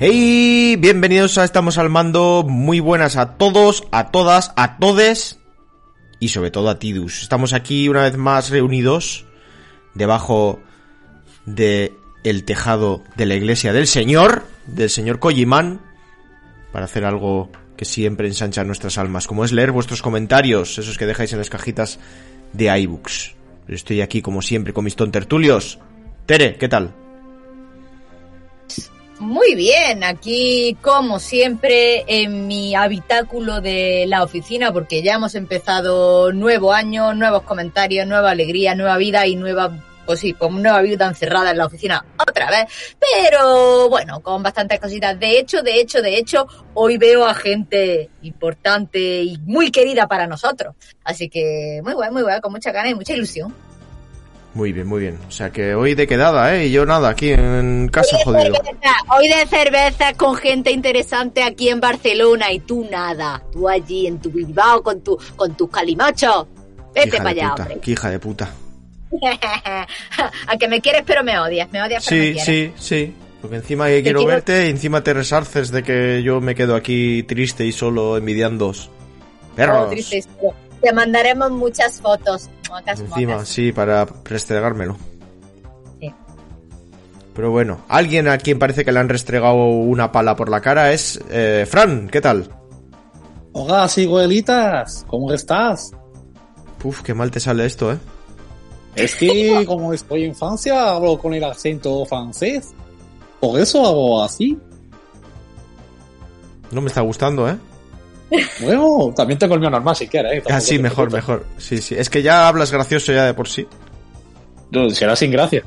Hey, bienvenidos a Estamos al Mando, muy buenas a todos, a todas, a todes y sobre todo a Tidus. Estamos aquí una vez más reunidos debajo de el tejado de la iglesia del Señor, del Señor Kojiman, para hacer algo que siempre ensancha nuestras almas, como es leer vuestros comentarios, esos que dejáis en las cajitas de iBooks. Estoy aquí como siempre con mis tontertulios. Tere, ¿qué tal? Muy bien, aquí como siempre en mi habitáculo de la oficina porque ya hemos empezado nuevo año, nuevos comentarios, nueva alegría, nueva vida y nueva, pues sí, como nueva vida encerrada en la oficina otra vez. Pero bueno, con bastantes cositas. De hecho, de hecho, de hecho, hoy veo a gente importante y muy querida para nosotros. Así que muy bueno, muy bueno, con mucha ganas y mucha ilusión. Muy bien, muy bien. O sea que hoy de quedada, ¿eh? Y yo nada, aquí en casa Hoy jodido. cerveza, Hoy de cerveza con gente interesante aquí en Barcelona y tú nada. Tú allí en tu Bilbao con tu con tus calimochos. Vete para allá, puta, hombre. qué hija de puta. a que me quieres pero me odias. Me odias pero Sí, sí, sí. Porque encima que quiero quiero- verte y encima te resarces de que yo me quedo aquí triste y solo envidiando. Perros. Oh, triste. Te mandaremos muchas fotos. Mocas, Encima, mocas. sí, para restregármelo. Sí. Pero bueno, alguien a quien parece que le han restregado una pala por la cara es eh, Fran, ¿qué tal? Hola, ciguelitas, ¿cómo estás? Uf, qué mal te sale esto, ¿eh? Es que como estoy en Francia, hablo con el acento francés. Por eso hago así. No me está gustando, ¿eh? Bueno, también tengo el mío normal si quieres. ¿eh? Ah, sí, mejor, mejor. Sí, sí. Es que ya hablas gracioso ya de por sí. No, Será sin gracia.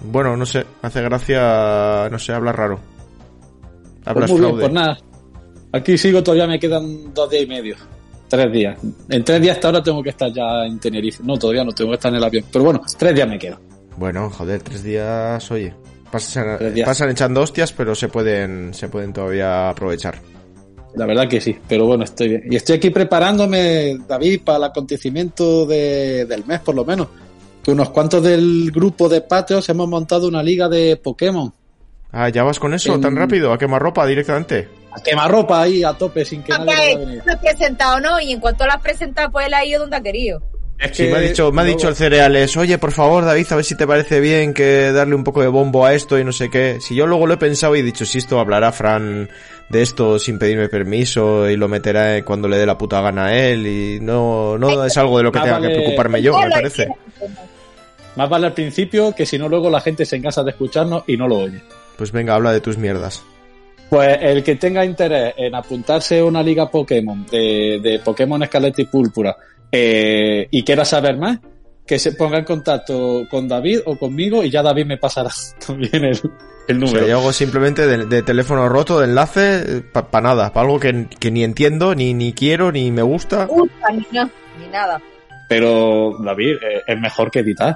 Bueno, no sé, hace gracia, no sé, hablas raro. Pues Hablas muy bien, pues nada. Aquí sigo, todavía me quedan dos días y medio. Tres días. En tres días hasta ahora tengo que estar ya en Tenerife. No, todavía no tengo que estar en el avión. Pero bueno, tres días me quedo. Bueno, joder, tres días, oye. Pasan, Tres días. pasan echando hostias, pero se pueden, se pueden todavía aprovechar. La verdad que sí, pero bueno, estoy bien. Y estoy aquí preparándome, David, para el acontecimiento de- del mes, por lo menos. Que unos cuantos del grupo de Patreons hemos montado una liga de Pokémon. Ah, ¿ya vas con eso En- tan rápido? ¿A quemarropa directamente? A quemarropa ahí a tope sin que nadie lo has presentado, ¿no? Y en cuanto lo has presentado, pues él ha ido donde ha querido. Es Sí, me ha dicho, me ha dicho el cereales, oye, por favor, David, a ver si te parece bien que darle un poco de bombo a esto y no sé qué. Si yo luego lo he pensado y he dicho, si esto hablará Fran de esto sin pedirme permiso y lo meterá cuando le dé la puta gana a él y no, no es algo de lo que tenga vale. que preocuparme yo, me parece. Más vale al principio que si no luego la gente se encasa de escucharnos y no lo oye. Pues venga, habla de tus mierdas. Pues el que tenga interés en apuntarse a una liga Pokémon de, de Pokémon Escarlata y Púrpura eh, y quiera saber más, que se ponga en contacto con David o conmigo y ya David me pasará también el, el O número. sea, yo hago simplemente de, de teléfono roto, de enlace, para nada, para algo que, que ni entiendo, ni, ni quiero, ni me gusta. Ni, no, ni nada. Pero David eh, es mejor que editar.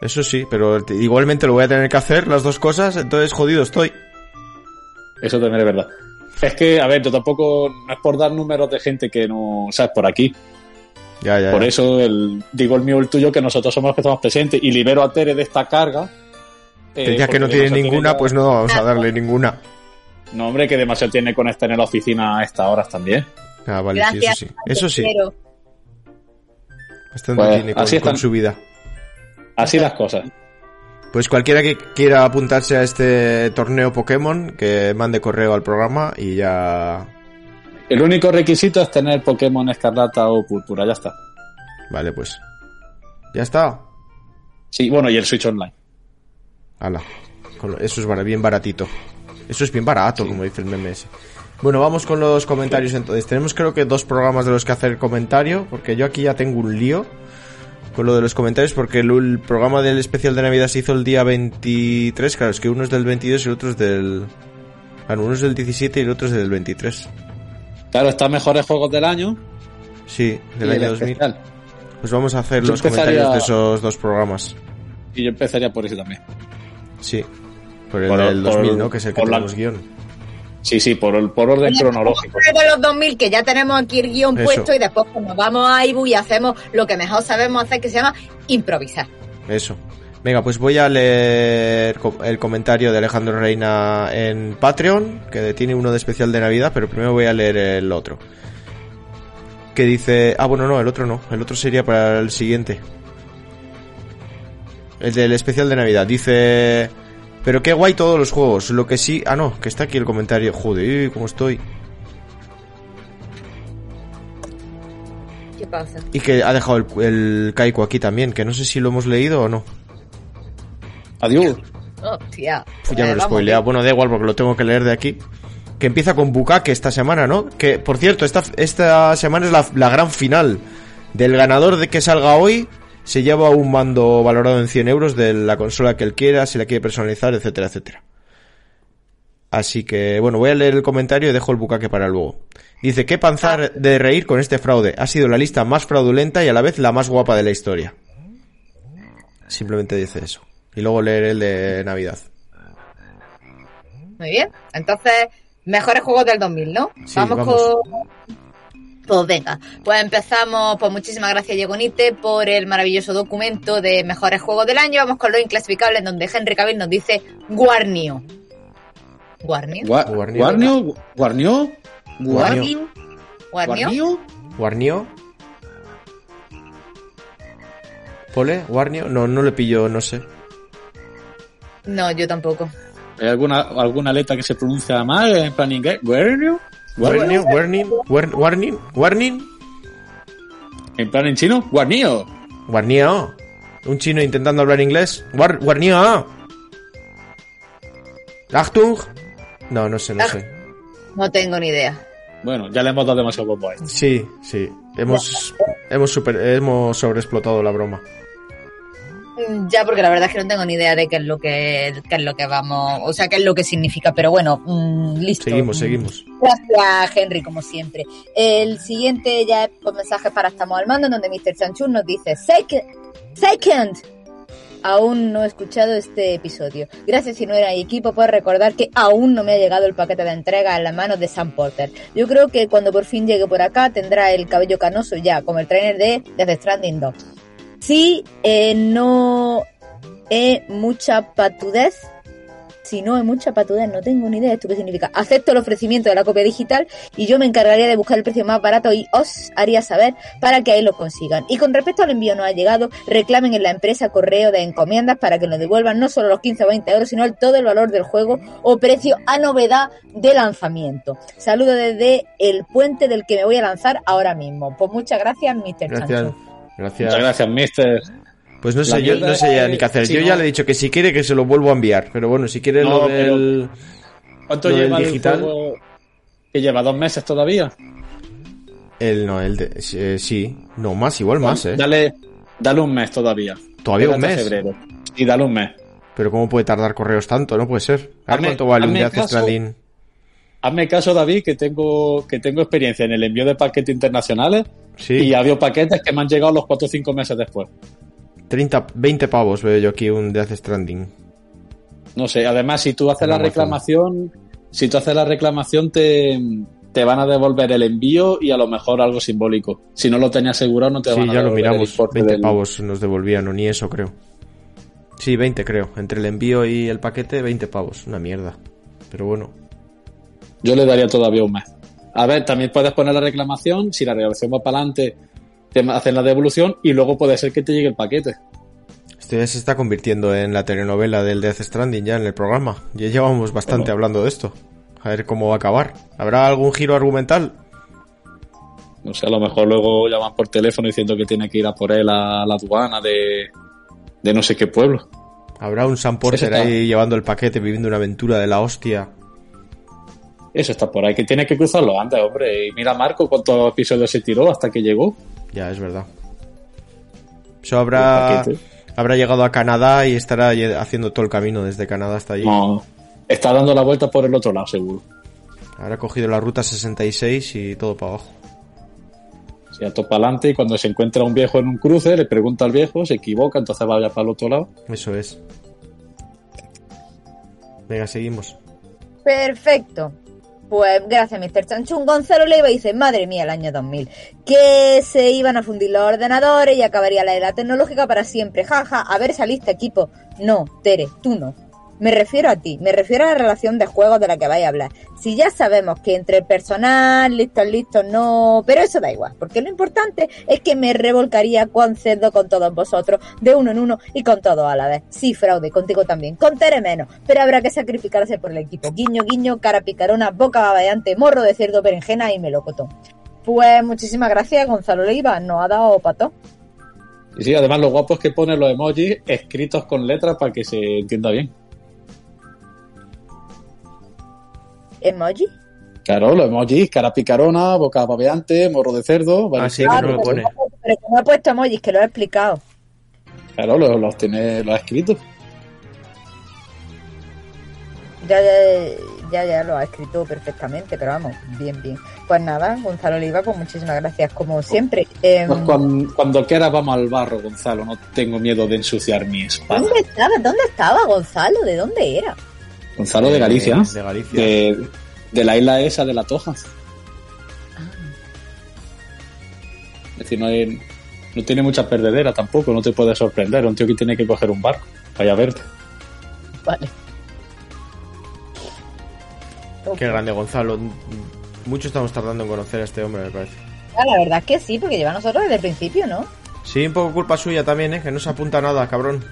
Eso sí, pero te- igualmente lo voy a tener que hacer, las dos cosas, entonces jodido estoy. Eso también es verdad. Es que, a ver, yo tampoco, no es por dar números de gente que no, o sea, es por aquí. Ya, ya. Por ya. eso el, digo el mío el tuyo que nosotros somos los que estamos presentes y libero a Tere de esta carga. eh, decía que no tiene ninguna, ya- pues no vamos a darle ninguna. No, hombre, que demasiado tiene con estar en la oficina a estas horas también. Ah, vale, Gracias. sí, eso sí. Eso sí, bastante Pues, tiene con, así con su vida. Así las cosas. Pues cualquiera que quiera apuntarse a este torneo Pokémon, que mande correo al programa y ya El único requisito es tener Pokémon Escarlata o Púrpura, ya está. Vale, pues. Ya está. Sí, bueno, y el Switch Online. Ala. Eso es bien baratito. Eso es bien barato, como dice el meme ese. Bueno, vamos con los comentarios entonces. Tenemos creo que dos programas de los que hacer comentario, porque yo aquí ya tengo un lío con lo de los comentarios, porque el, el programa del especial de Navidad se hizo el día 23, claro, es que uno es del 22 y el otro es del... Bueno, uno es del 17 y el otro es del 23. Claro, está mejores juegos del año. Sí, del año 2000. especial. Pues vamos a hacer Yo los empezaría- comentarios de esos dos programas. Y yo empezaría por ese también. Sí. Por el Por- del por- 2000, ¿no? Que es el que por la- tenemos guion. Sí, sí, por, el- por orden cronológico. de los 2000 que ya tenemos aquí el guion Eso. puesto y después nos vamos a Ibu y hacemos lo que mejor sabemos hacer que se llama improvisar. Eso. Venga, pues voy a leer el comentario de Alejandro Reina en Patreon, que tiene uno de especial de Navidad, pero primero voy a leer el otro. Que dice... Ah, bueno, no, el otro no. El otro sería para el siguiente. El del especial de Navidad. Dice... Pero qué guay todos los juegos. Lo que sí... Ah, no, que está aquí el comentario. Joder, ¿cómo estoy? ¿Qué pasa? Y que ha dejado el, el Kaiko aquí también, que no sé si lo hemos leído o no. Adiós. Hostia. Pues ya Eh, me lo he spoileado. Bueno, da igual porque lo tengo que leer de aquí. Que empieza con Bukake esta semana, ¿no? Que, por cierto, esta, esta semana es la, la gran final. Del ganador de que salga hoy, se lleva un mando valorado en 100 euros de la consola que él quiera, si la quiere personalizar, etcétera, etcétera. Así que, bueno, voy a leer el comentario y dejo el Bukake para luego. Dice, qué panzar de reír con este fraude. Ha sido la lista más fraudulenta y a la vez la más guapa de la historia. Simplemente dice eso. Y luego leer el de Navidad. Muy bien. Entonces, mejores juegos del 2000, ¿no? Sí, vamos, vamos. con... Pues venga, pues empezamos, pues muchísimas gracias Diegonite por el maravilloso documento de mejores juegos del año. Vamos con los inclasificables donde Henry Cavill nos dice Guarnio. ¿Guarnio? Gua- Guarnio. Guarnio. Guarnio. Guarnio. ¿Guarnio? Guarnio. ¿Pole? ¿Warnio? No, no le pillo, no sé. No, yo tampoco. ¿Hay alguna, alguna letra que se pronuncia mal en plan inglés? ¿Warnio? ¿Warning? War- ¿Warning? ¿Warning? En plan en chino, Guarnio. ¿Warnio? Un chino intentando hablar inglés. War ¿Warnio? ¿Achtung? No, no sé, no sé. No tengo ni idea. Bueno, ya le hemos dado demasiado bombo a esto. Sí, sí. Hemos, hemos, super, hemos sobreexplotado la broma. Mm, Ya, porque la verdad es que no tengo ni idea de qué es lo que, qué es lo que vamos, o sea, qué es lo que significa, pero bueno, mm, listo. Seguimos, seguimos. Gracias, Henry, como siempre. El siguiente ya es por mensajes para Estamos al Mando, donde Mr. Chanchun nos dice, second, second, aún no he escuchado este episodio. Gracias si no era equipo por recordar que aún no me ha llegado el paquete de entrega en las manos de Sam Porter. Yo creo que cuando por fin llegue por acá tendrá el cabello canoso ya, como el trainer de Death Stranding 2. Si eh, no es mucha patudez, si no es mucha patudez, no tengo ni idea de esto qué significa. Acepto el ofrecimiento de la copia digital y yo me encargaría de buscar el precio más barato y os haría saber para que ahí lo consigan. Y con respecto al envío no ha llegado, reclamen en la empresa correo de encomiendas para que nos devuelvan no solo los 15 o 20 euros, sino el- todo el valor del juego o precio a novedad de lanzamiento. Saludo desde el puente del que me voy a lanzar ahora mismo. Pues muchas gracias, Mr. Gracias. Chancho. Gracias. Muchas gracias, mister. Pues no sé, yo no sé ya ni qué hacer. sí, yo no. ya le he dicho que si quiere que se lo vuelvo a enviar. Pero bueno, si quiere No, lo del... ¿Cuánto Lo del lleva el digital. juego? Que lleva dos meses todavía. El, no, el de... eh, sí. No, más, igual más, eh. Dale, dale un mes todavía. Todavía un mes. febrero. Y dale un mes. Pero ¿cómo puede tardar correos tanto? No puede ser. A ver Hazme- cuánto vale un caso. Stranding. Hazme caso, David, que tengo, que tengo experiencia en el envío de paquetes internacionales Sí. y ha habido paquetes que me han llegado los 4 o 5 meses después. 30, 20 pavos veo yo aquí un Death Stranding. No sé, además, si tú haces En la Amazon. reclamación, si tú haces la reclamación, te, te van a devolver el envío y a lo mejor algo simbólico. Si no lo tenías asegurado, no te Sí, van a ya lo devolver el miramos. importe 20 del- pavos nos devolvían, o ni eso creo. Sí, 20 creo. Entre el envío y el paquete, 20 pavos. Una mierda. Pero bueno. Yo le daría todavía un mes. A ver, también puedes poner la reclamación. Si la reclamación va para adelante, te hacen la devolución y luego puede ser que te llegue el paquete. Esto ya se está convirtiendo en la telenovela del Death Stranding ya en el programa. Ya llevamos bastante hablando de esto. A ver cómo va a acabar. ¿Habrá algún giro argumental? No sé, a lo mejor luego llaman por teléfono diciendo que tiene que ir a por él a la aduana de, de no sé qué pueblo. Habrá un Sam Porter ahí llevando el paquete, viviendo una aventura de la hostia. Eso está por ahí, que tiene que cruzarlo antes, hombre. Y mira Marco cuántos episodios se tiró hasta que llegó. Ya, es verdad. Eso habrá, habrá llegado a Canadá y estará haciendo todo el camino desde Canadá hasta allí. No, está dando la vuelta por el otro lado, seguro. Habrá cogido la ruta 66 y todo para abajo. Se a topa adelante y cuando se encuentra un viejo en un cruce, le pregunta al viejo, se equivoca, entonces vaya para el otro lado. Eso es. Venga, seguimos. Perfecto. Pues gracias, Mr. Chanchun. Gonzalo Leiva dice, madre mía, el año 2000. Que se iban a fundir los ordenadores y acabaría la era tecnológica para siempre. Jaja, a ver, saliste equipo. No, Tere, tú no. Me refiero a ti, me refiero a la relación de juegos de la que vais a hablar. Si ya sabemos que entre el personal, listos, listos, no... Pero eso da igual, porque lo importante es que me revolcaría con cerdo con todos vosotros, de uno en uno y con todos a la vez. Sí, fraude, contigo también, con Tere menos, pero habrá que sacrificarse por el equipo. Guiño, guiño, cara picarona, boca babeante, morro de cerdo, berenjena y melocotón. Pues muchísimas gracias, Gonzalo Leiva, nos ha dado pato. Y sí, además lo guapo es que pone los emojis escritos con letras para que se entienda bien. ¿Emoji? Claro, los emojis, cara picarona, boca babeante, morro de cerdo. ¿vale? Ah, sí, que no lo pone. Pero que no he puesto emojis, que lo he explicado. Claro, los, los tiene, los ha escrito. Ya, ya, ya, ya lo ha escrito perfectamente, pero vamos, bien, bien. Pues nada, Gonzalo Oliva, pues muchísimas gracias, como siempre. Em, Pues cuando, cuando quieras vamos al barro, Gonzalo. No tengo miedo de ensuciar mi espada. ¿Dónde estaba? ¿Dónde estaba Gonzalo? ¿De dónde era? Gonzalo de Galicia. Eh, De Galicia. De, de la isla esa de la Toja. Es decir, no, hay- no tiene mucha perdedera tampoco, no te puede sorprender. Un tío que tiene que coger un barco. Vaya verte. Vale. Qué grande, Gonzalo. Mucho estamos tardando en conocer a este hombre, me parece. Ah, la verdad es que sí, porque lleva a nosotros desde el principio, ¿no? Sí, un poco culpa suya también, ¿eh? Que no se apunta nada, cabrón.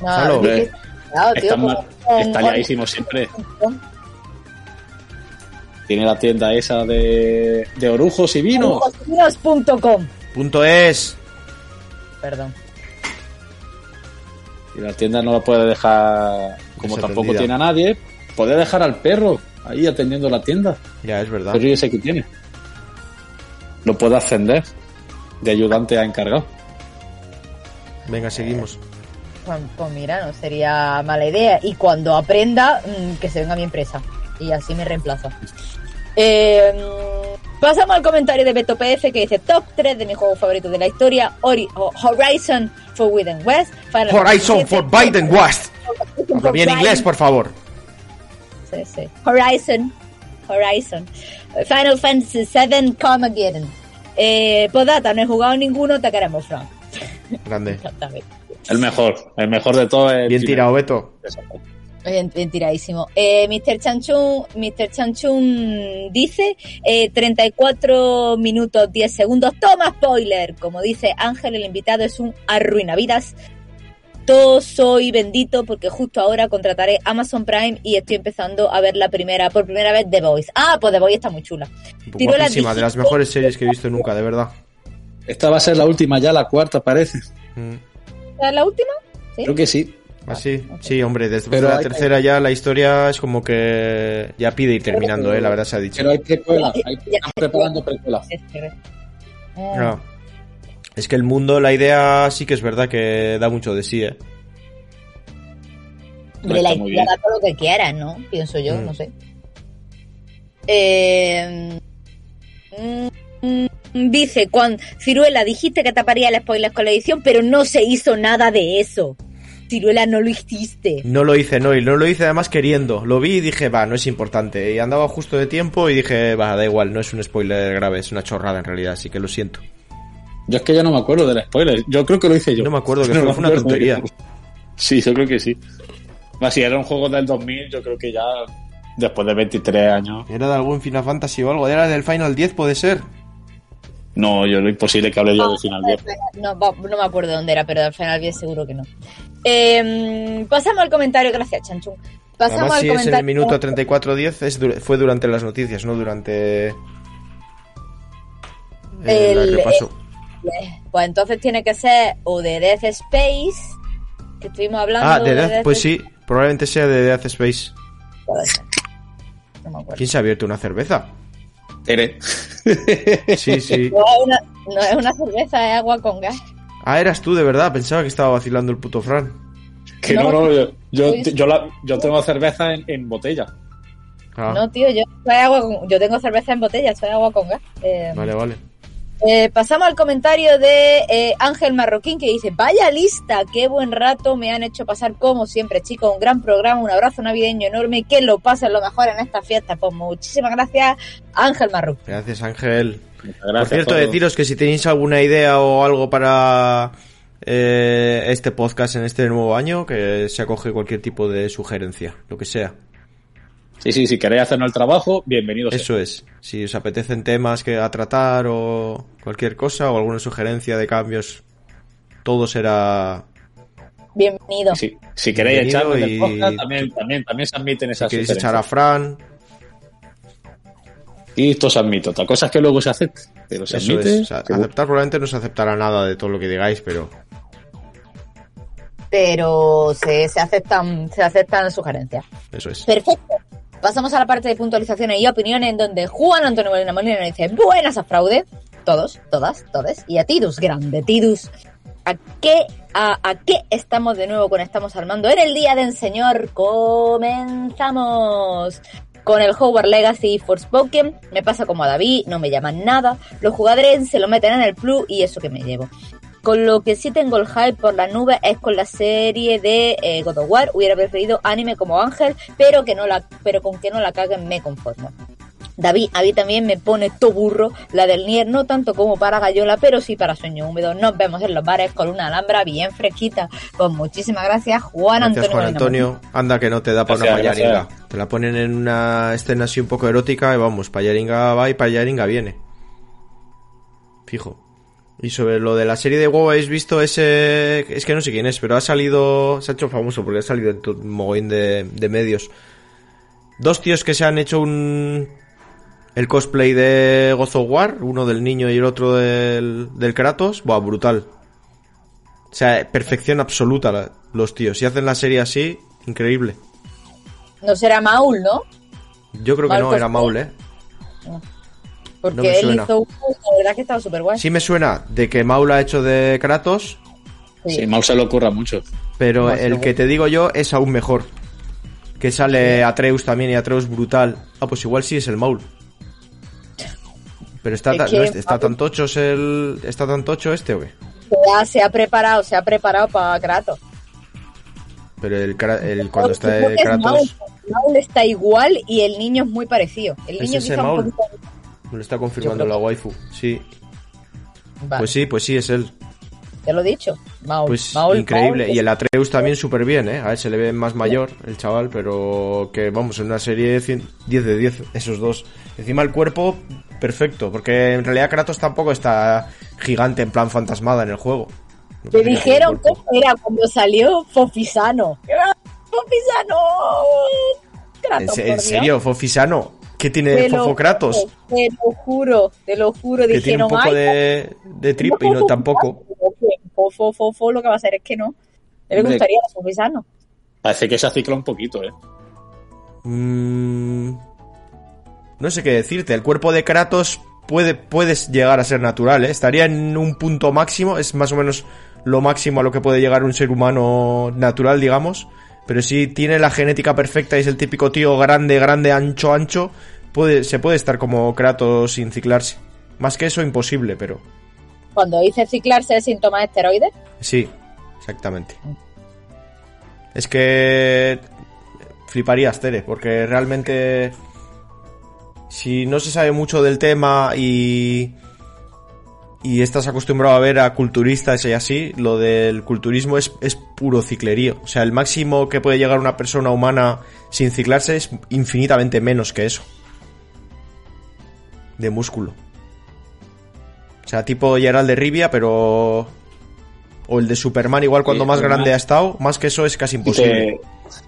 No, Gonzalo, es que- hombre, claro, tío, Está, como- mal- está liadísimo siempre. Tiene la tienda esa de, de orujos y vinos. Vinos.com. Punto es. Perdón. Y la tienda no la puede dejar, como tampoco tiene a nadie, puede dejar al perro ahí atendiendo la tienda. Ya, es verdad. El perro ese que tiene. Lo puede ascender de ayudante a encargado. Venga, seguimos. Pues, pues mira, no sería mala idea. Y cuando aprenda, mm, que se venga a mi empresa. Y así me reemplaza. Eh, mm, pasamos al comentario de Beto PF que dice top 3 de mis juegos favoritos de la historia. Ori- Horizon Forbidden West. Final Horizon for Biden West. Habla bien inglés, por favor. Sí, sí. Horizon. Horizon. Final Fantasy VII Carmageddon. Eh, Podata, no he jugado ninguno, te queremos, Frank. Grande. El mejor, el mejor de todos es Bien tirado, Beto. Bien, bien tiradísimo. Eh, Mr. Chanchun, Mr. Chanchun dice eh, 34 minutos 10 segundos. Toma spoiler. Como dice Ángel, el invitado es un arruinavidas. Todo soy bendito porque justo ahora contrataré Amazon Prime y estoy empezando a ver la primera, por primera vez The Voice. Ah, pues The Voice está muy chula. Guapísima, de las mejores series que he visto nunca, de verdad. Esta va a ser la última ya, la cuarta parece. Mm. ¿Es la última? ¿Sí? Creo que sí. Así, sí, hombre, después Pero de la tercera ya la historia es como que ya pide ir terminando, eh, la verdad se ha dicho. Pero hay precuelas, hay, Ya. están preparando precuelas. Este, eh. No. Es que el mundo, la idea sí que es verdad que da mucho de sí, eh. Hombre, la bien. da todo lo que quieras, ¿no? Pienso yo, Mm. no sé. Eh, mm, dice, cuando Ciruela, dijiste que taparía el spoiler con la edición, pero no se hizo nada de eso. Ciruela, no lo hiciste. No lo hice, no, y no lo hice además queriendo. Lo vi y dije, va, no es importante. Y andaba justo de tiempo y dije, va, da igual, no es un spoiler grave, es una chorrada en realidad, así que lo siento. Yo es que ya no me acuerdo del spoiler. Yo creo que lo hice yo. No me acuerdo que No fue, una tontería. Sí, yo creo que sí. Más si era un juego del 2000, yo creo que ya después de 23 años. Era de algún Final Fantasy o algo, era del Final 10, puede ser. No, yo lo imposible que hable yo de Final 10. No, me acuerdo dónde era, pero al final bien seguro que no. Eh, pasamos al comentario, gracias, Chanchun. Pasamos Además, al si es en el minuto 34.10, es dur- fue durante las noticias, no durante... en el El- repaso. Pues entonces tiene que ser o de Death Space, que estuvimos hablando. Ah, de Death, Death pues sí, probablemente sea de Death Space. Puede ser. No me acuerdo. ¿Quién se ha abierto una cerveza? Tere. Sí, sí. No es, una, no es una cerveza, es agua con gas. Ah, eras tú, de verdad. Pensaba que estaba vacilando el puto Fran. Que No. no, no, yo, yo, la- yo tengo cerveza en, en botella. Ah, No, tío, yo, soy agua con- yo tengo cerveza en botella, soy agua con gas. Eh, Vale, vale. Eh, pasamos al comentario de eh, Ángel Marroquín que dice, vaya lista, qué buen rato me han hecho pasar como siempre, chicos, un gran programa, un abrazo navideño enorme, que lo pasen lo mejor en esta fiesta. Pues muchísimas gracias, Ángel Marroquín. Gracias, Ángel. Muchas Por gracias cierto, deciros que si tenéis alguna idea o algo para eh, este podcast en este nuevo año, que se acoge cualquier tipo de sugerencia, lo que sea. Sí, sí, si queréis hacernos el trabajo, bienvenidos. Eso es. Si os apetecen temas que a tratar o cualquier cosa o alguna sugerencia de cambios, todo será. Bienvenido. Si, si queréis del y- podcast, también, también, también se admiten Si esas queréis sugerencias. echar a Fran, Y esto se admite. Otra cosa es que luego se acepte. Pero se eso admite. es. A- que- Aceptar probablemente no se aceptará nada de todo lo que digáis, pero Pero se, se aceptan, se aceptan sugerencias. eso es. Perfecto. Pasamos a la parte de puntualizaciones y opiniones en donde Juan Antonio Molina Molina nos dice buenas a fraude. Todos, todas, todes. Y a Tidus, grande Tidus. ¿A qué, a, a qué estamos de nuevo con Estamos Armando? En el día del Señor comenzamos con el Hogwarts Legacy y Forspoken. Me pasa como a David, no me llaman nada. Los jugadores se lo meten en el plus y eso que me llevo. Con lo que sí tengo el hype por la nube es con la serie de eh, God of War. Hubiera preferido anime como Ángel, pero que no la, pero con que no la caguen me conformo. David, a mí también me pone to burro la del Nier, no tanto como para Gallola, pero sí para Sueño Húmedo. Nos vemos en los bares con una alhambra bien fresquita. Pues muchísimas gracias, Juan Gracias, Antonio. Juan Antonio. Anda que no te da para una Gracias, payaringa. gracias. Te la ponen en una escena así un poco erótica y vamos, payaringa va y payaringa viene. Fijo. Y sobre lo de la serie de WoW, ¿habéis visto ese...? Es que no sé quién es, pero ha salido... Se ha hecho famoso porque ha salido en un mogollón de, de medios. Dos tíos que se han hecho un... El cosplay de God of War, uno del niño y el otro del, del Kratos. Buah, brutal. O sea, perfección absoluta la- los tíos. Si hacen la serie así, increíble. No será Maul, ¿no? Yo creo que no, era. Maul, ¿eh? Porque No él suena. hizo uno, la verdad que estaba súper guay. Sí me suena de que Maul ha hecho de Kratos, Sí. Sí, Mau se le ocurra mucho. pero Más el que te digo yo es aún mejor. Que sale Atreus también y Atreus brutal. Ah, pues igual sí es el Maul. Pero está, Es ta- que no, es- está Maul- tan tocho es el está tan tocho este o qué? Ya se ha preparado, se ha preparado para Kratos. Pero el, el cuando está que es Maul. Kratos Maul está igual y el niño es muy parecido. El ¿Es niño ese quizá un Maul? poquito... me lo está confirmando la waifu. Sí, Vale, pues sí, pues sí es él. te lo he dicho. Maul. Pues Maul, increíble. Maul, Y el Atreus también súper bien, ¿eh? A él se le ve más mayor, el chaval, pero que vamos, en una serie 100 10 de 10, esos dos. Encima el cuerpo, perfecto, porque en realidad Kratos tampoco está gigante en plan fantasmada en el juego. No Te dijeron que era cuando salió Fofisano. ¡Ah, ¡Fofisano! Kratos, ¿En, en serio, Fofisano? ¿Qué tiene Te lo Fofo Kratos? juro, Te lo juro, te lo juro. Que tiene un poco "Ay, de, de trip y no tampoco. Fofo, fofo, lo que va a hacer es que no. Le gustaría a. Parece que se acicla un poquito, ¿eh? Mm, no sé qué decirte. El cuerpo de Kratos puede puedes llegar a ser natural, ¿eh? Estaría en un punto máximo. Es más o menos lo máximo a lo que puede llegar un ser humano natural, digamos. Pero si tiene la genética perfecta y es el típico tío grande, grande, ancho, ancho, puede, se puede estar como Kratos sin ciclarse. Más que eso, imposible, pero Cuando dice ciclarse de síntomas de esteroides, sí, exactamente. Es que fliparías, Tere, porque realmente si no se sabe mucho del tema y y estás acostumbrado a ver a culturistas y así, lo del culturismo es, es puro ciclerío. O sea, el máximo que puede llegar una persona humana sin ciclarse es infinitamente menos que eso. De músculo. O sea, tipo Gerald de Rivia, pero... O el de Superman, igual cuando Sí, más Superman. grande ha estado, más que eso es casi Si imposible. te,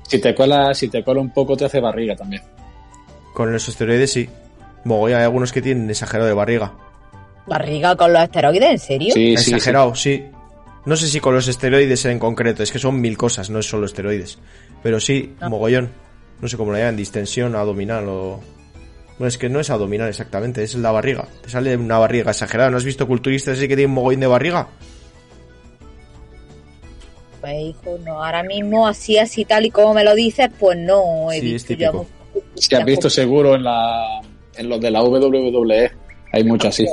si te cola, si te cola un poco te hace barriga también. Con los esteroides sí. Mogollón, hay algunos que tienen exagerado de barriga. Barriga con los esteroides, ¿en serio? Sí. Exagerado, sí. No sé si con los esteroides en concreto, es que son mil cosas, no es solo esteroides. Pero sí, mogollón. No sé cómo lo llaman, distensión abdominal o... No, es que no es abdominal exactamente, es la barriga. Te sale una barriga exagerada. ¿No has visto culturistas así que tienen mogollón de barriga? Pues hijo, no, ahora mismo así, así tal y como me lo dices, pues no he Sí, es visto yo típico. Si has visto seguro en la en los de la WWE. Hay mucho así.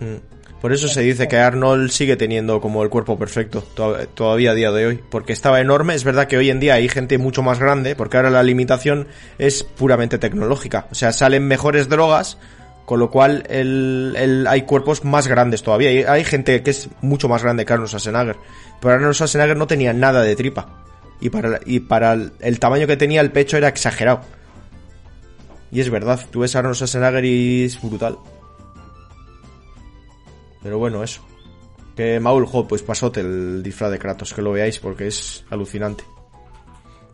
Mm. Por eso se dice que Arnold sigue teniendo como el cuerpo perfecto to- todavía a día de hoy, porque estaba enorme. Es verdad que hoy en día hay gente mucho más grande, porque ahora la limitación es puramente tecnológica. O sea, salen mejores drogas, con lo cual hay cuerpos más grandes todavía. Hay, hay gente que es mucho más grande que Arnold Schwarzenegger, pero Arnold Schwarzenegger no tenía nada de tripa. Y para, y para el, el tamaño que tenía el pecho era exagerado. Y es verdad, tú ves a Arnold Schwarzenegger y es brutal. Pero bueno, eso. Que Maul, jo, pues pasote el disfraz de Kratos, que lo veáis porque es alucinante.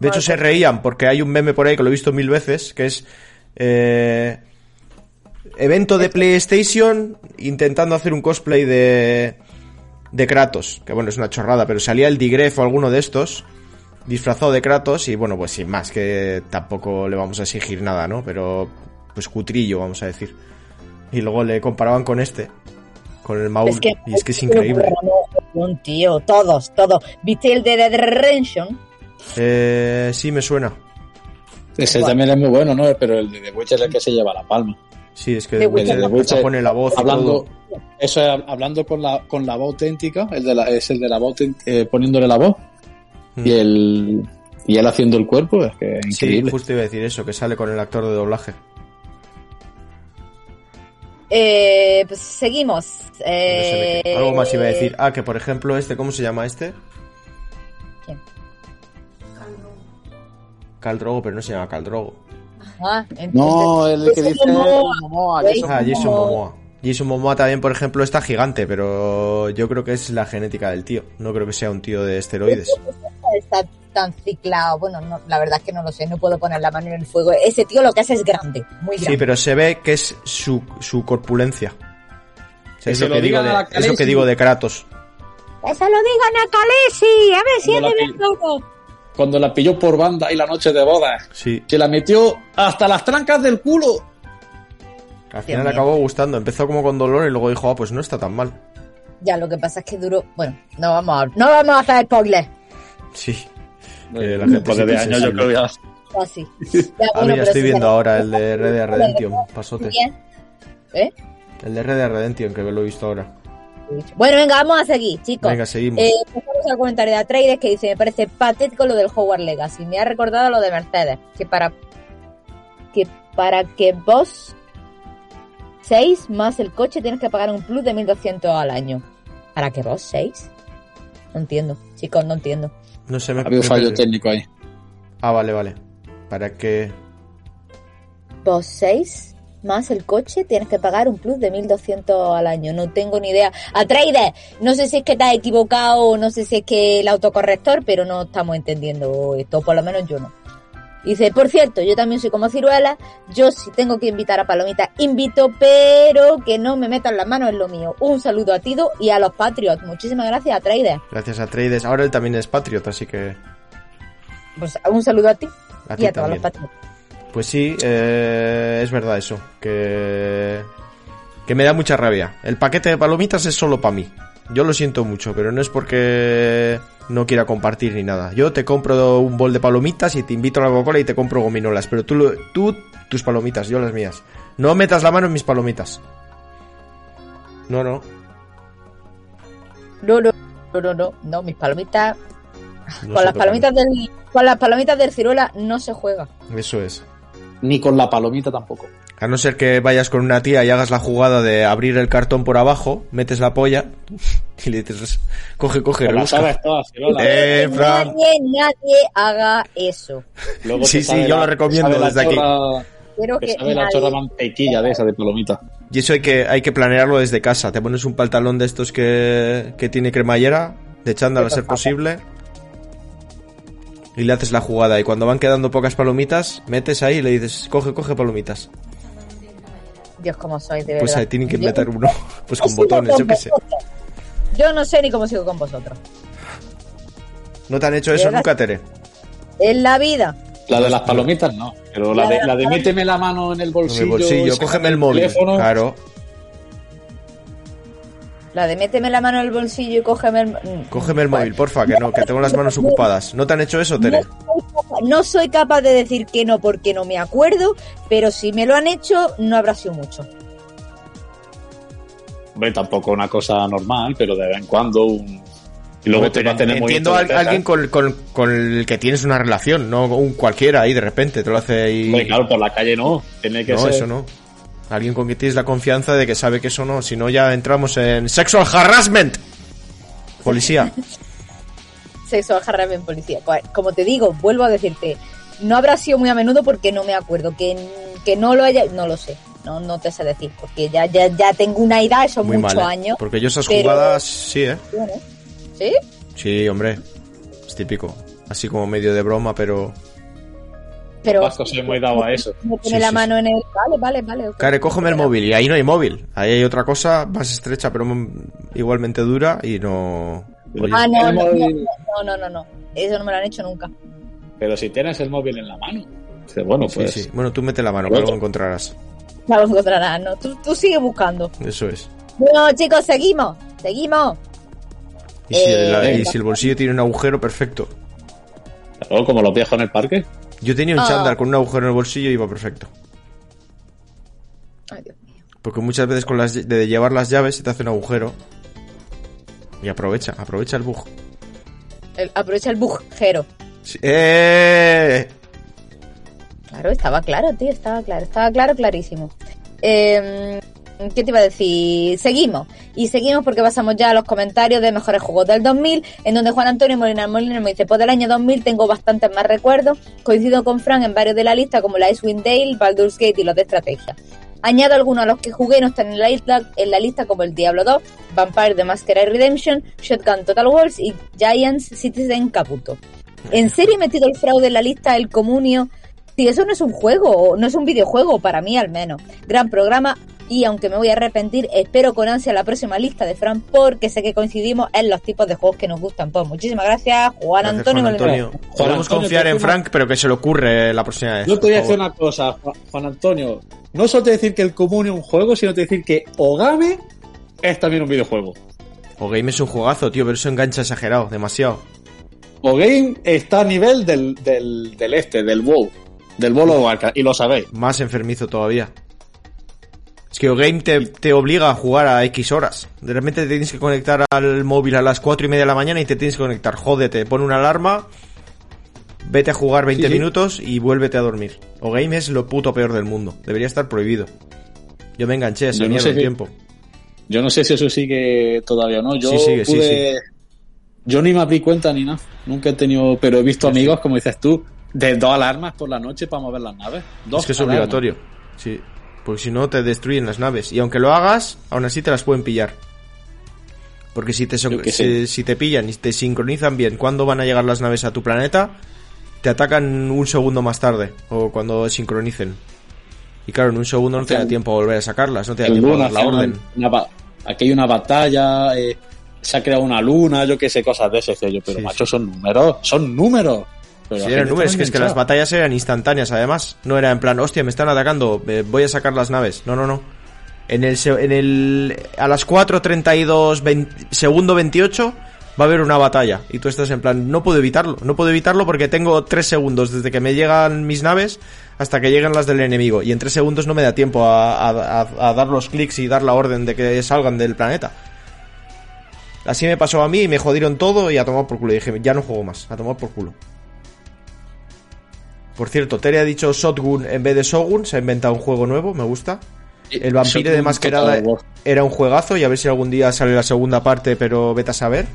De hecho, se reían porque hay un meme por ahí que lo he visto mil veces, que es eh, evento de PlayStation intentando hacer un cosplay de de Kratos, que bueno, es una chorrada, pero salía el Digref o alguno de estos disfrazado de Kratos y bueno, pues sin más, que tampoco le vamos a exigir nada, ¿no? Pero pues cutrillo, vamos a decir. Y luego le comparaban con este, con el Maul, y es que es increíble. Un tío, todos, todos. ¿Viste el de Dead Redemption? Eh, sí, me suena. Ese Igual. también es muy bueno, ¿no? Pero el de The Witcher es el que se lleva la palma. Sí, es que The de Witcher. Witcher The Witcher, pone la voz y Hablando, todo. eso es hablando con la, con la voz auténtica, el de la, es el de la voz, eh, poniéndole la voz Mm. y el y él haciendo el cuerpo, es que es Sí, increíble. justo iba a decir eso, que sale con el actor de doblaje. Eh, pues seguimos. No sé de Eh. Algo más iba a decir. Ah, que por ejemplo este, ¿cómo se llama este? ¿Quién? Caldrogo, pero no se llama Caldrogo. Ah, entonces- No, el que dice Momoa. Momoa. Jason Ah, Jason Momoa. Momoa. Jason Momoa también, por ejemplo, está gigante, pero yo creo que es la genética del tío. No creo que sea un tío de esteroides. está tan ciclado. Bueno, no, la verdad es que no lo sé, no puedo poner la mano en el fuego. Ese tío lo que hace es grande, muy grande. Sí, pero se ve que es su, su corpulencia. O sea, Que es, lo que digo de, es lo que digo de Kratos. ¡Eso lo digan a! A ver si es de verdad. Cuando la pilló por banda y la noche de bodas, Sí. se la metió hasta las trancas del culo. Al final acabó gustando. Empezó como con dolor y luego dijo, ah, pues no está tan mal. Ya, lo que pasa es que duró... Bueno, no vamos a, no vamos a hacer spoilers. Sí. Que la gente Después sí de que años yo creo ya. Así. Ya, Ah, bueno, pero estoy si viendo ahora el de Red Dead Redemption. Pasote. ¿Eh? El de Red Dead Redemption, que lo he visto ahora. Bueno, venga, vamos a seguir, chicos. Venga, seguimos. Eh, pasamos al comentario de Atreides que dice, me parece patético lo del Hogwarts Legacy. Me ha recordado lo de Mercedes, que para que para que vos 6 más el coche tienes que pagar un plus de 1200 al año. ¿Para que vos 6? No entiendo, chicos, no entiendo. No sé, me... Ha habido fallo técnico ahí. Ah, vale, vale. Para que... Vos 6 más el coche tienes que pagar un plus de 1200 al año. No tengo ni idea. Atreides, no sé si es que te has equivocado o no sé si es que el autocorrector, pero no estamos entendiendo esto, por lo menos yo no. Dice, por cierto, yo también soy como ciruela, yo si tengo que invitar a Palomita, invito, pero que no me metan las manos en lo mío. Un saludo a Tido y a los Patriots. Muchísimas gracias, Atreides. Gracias a Trades. Ahora él también es Patriot, así que... Pues un saludo a ti A y a todos los. Patriots. Pues sí, eh, es verdad eso. Que... Que me da mucha rabia. El paquete de palomitas es solo para mí. Yo lo siento mucho, pero no es porque no quiera compartir ni nada. Yo te compro un bol de palomitas y te invito a la Coca-Cola y te compro gominolas. Pero tú, tú tus palomitas, yo las mías. No metas la mano en mis palomitas. No, no. No, no, no, no, no, no, mis palomitas no con las palomitas del con las palomitas del ciruela no se juega. Eso es. Ni con la palomita tampoco. A no ser que vayas con una tía y hagas la jugada de abrir el cartón por abajo, metes la polla y le dices, coge, coge, Pero la rebusca. sabes todas, Cirola. Eh, nadie, nadie haga eso. Luego Sí, sí, yo la- lo recomiendo desde aquí. chorra- te que sabe la chorra mantequilla de esa de palomita. Y eso hay que, hay que planearlo desde casa. Te pones un pantalón de estos que, que tiene cremallera, de chándal a ser posible. Y le haces la jugada. Y cuando van quedando pocas palomitas, metes ahí y le dices, coge, coge palomitas. Dios, cómo soy, de verdad. Pues ahí tienen que meter uno. Pues con botones, yo qué sé. Yo no sé ni cómo sigo con vosotros. ¿No te han hecho eso nunca, Tere? En la vida. La de las palomitas no, pero la de, la de méteme la mano en el En bolsillo. el bolsillo, cógeme el móvil. teléfono. Claro, La de méteme la mano en el bolsillo y cógeme el... mm, cógeme el bueno. móvil, porfa, que no, que tengo las manos ocupadas. ¿No te han hecho eso, No Tere? soy, capaz, no soy capaz de decir que no porque no me acuerdo, pero si me lo han hecho, no habrá sido mucho. Hombre, tampoco una cosa normal, pero de vez en cuando un... Y luego te va a tener Entiendo a alguien con, con- con el que tienes una relación, no un cualquiera ahí de repente, te lo hace ahí. Hombre, claro, por la calle no. Tiene que no, ser... eso no. Alguien con quien tienes la confianza de que sabe que eso no, si no ya entramos en sexual harassment. Policía. Sexual harassment policía. Como te digo, vuelvo a decirte, no habrá sido muy a menudo porque no me acuerdo. Que, que no lo haya, no lo sé. No, no te sé decir, porque ya, ya, ya tengo una edad, son Muy muchos mal. ¿eh? años. Porque yo esas pero- jugadas, sí, ¿eh? Bueno, ¿Sí? Sí, hombre. Es típico. Así como medio de broma, pero... Pero Vasco soy muy dado a eso. méteme Sí, la sí, mano en el... Vale, vale, vale. ok. Care, cógeme el móvil. Y ahí no hay móvil. Ahí hay otra cosa más estrecha, pero igualmente dura y no... Ah, no, no, no, móvil- no, no, no, no. Eso no me lo han hecho nunca. Pero si tienes el móvil en la mano. bueno, sí, pues... sí. Bueno, tú mete la mano, que luego encontrarás. No lo encontrarás, no. Tú, tú sigue buscando. Eso es. Bueno, chicos, seguimos. Seguimos. Y si, Eh, el, y venga. si el bolsillo tiene un agujero, perfecto. Claro, como los viejos en el parque. Yo tenía un chándal con un agujero en el bolsillo y iba perfecto. Ay, Dios mío. Porque muchas veces con las de llevar las llaves se te hace un agujero. Y aprovecha, aprovecha el bug. El- aprovecha el bujero. Sí. ¡Eh! Claro, estaba claro, tío, estaba claro, estaba claro, clarísimo. Eh, ¿Qué te iba a decir? Seguimos. Y seguimos porque pasamos ya a los comentarios de mejores juegos del 2000, en donde Juan Antonio Molina Molina me dice, pues del año 2000 tengo bastantes más recuerdos. Coincido con Frank en varios de la lista, como la Icewind Dale, Baldur's Gate y los de estrategia. Añado algunos a los que jugué no están en la lista, en la lista como el Diablo 2, Vampire the Masquerade Redemption, Shotgun Total Wars y Giants Citizen Caputo. ¿En serio he metido el fraude en la lista El Comunio? Si eso no es un juego, o no es un videojuego, para mí al menos. Gran programa y aunque me voy a arrepentir, espero con ansia la próxima lista de Fran porque sé que coincidimos en los tipos de juegos que nos gustan. Pues muchísimas gracias, Juan Gracias, Antonio. Juan. Antonio. Podemos Antonio, confiar en Frank, pero que se le ocurre la próxima vez. Yo te voy a decir una cosa, Juan- Antonio. No solo te decir que el común es un juego, sino te decir que Ogame es también un videojuego. O Game es un juegazo, tío, pero eso engancha exagerado, demasiado. Ogame está a nivel del, del, del este, del WoW, del World of Warcraft, y lo sabéis. Más enfermizo todavía. Es que Game te, te obliga a jugar a X horas. De repente te tienes que conectar al móvil a las 4 y media de la mañana y te tienes que conectar. Jódete, pone una alarma, vete a jugar 20 Sí, sí. minutos y vuélvete a dormir. O Game es lo puto peor del mundo. Debería estar prohibido. Yo me enganché a esa no sé si- tiempo. Yo no sé si eso sigue todavía o no. Yo Sí, sigue, sí, pude- Yo ni me abrí cuenta ni nada. Nunca he tenido, pero he visto amigos, como dices tú, de dos alarmas por la noche para mover las naves. Dos Es que es alarmas. obligatorio. Sí. Porque si no te destruyen las naves. Y aunque lo hagas, aún así te las pueden pillar. Porque si te, si, si te pillan y te sincronizan bien cuándo van a llegar las naves a tu planeta, te atacan un segundo más tarde. O cuando sincronicen. Y claro, en un segundo no te da tiempo a volver a sacarlas, no te da tiempo a dar la orden. una- una ba- aquí hay una batalla, eh, se ha creado una luna, yo qué sé, cosas de ese. Yo, pero Sí, macho, son números, son números. Pero eran que es que las batallas eran instantáneas además. No era en plan, hostia, me están atacando, eh, voy a sacar las naves. No, no, no. En el, en el a las 4.32 20 segundo 28 va a haber una batalla. Y tú estás en plan, no puedo evitarlo. No puedo evitarlo porque tengo 3 segundos desde que me llegan mis naves hasta que lleguen las del enemigo. Y en 3 segundos no me da tiempo a, a- a- a dar los clics y dar la orden de que salgan del planeta. Así me pasó a mí y me jodieron todo y a tomar por culo. Y dije, ya no juego más, a tomar por culo. Por cierto, Tere ha dicho Shotgun en vez de Shogun, se ha inventado un juego nuevo, me gusta. El vampiro de mascarada era un juegazo y a ver si algún día sale la segunda parte, pero vete a saber.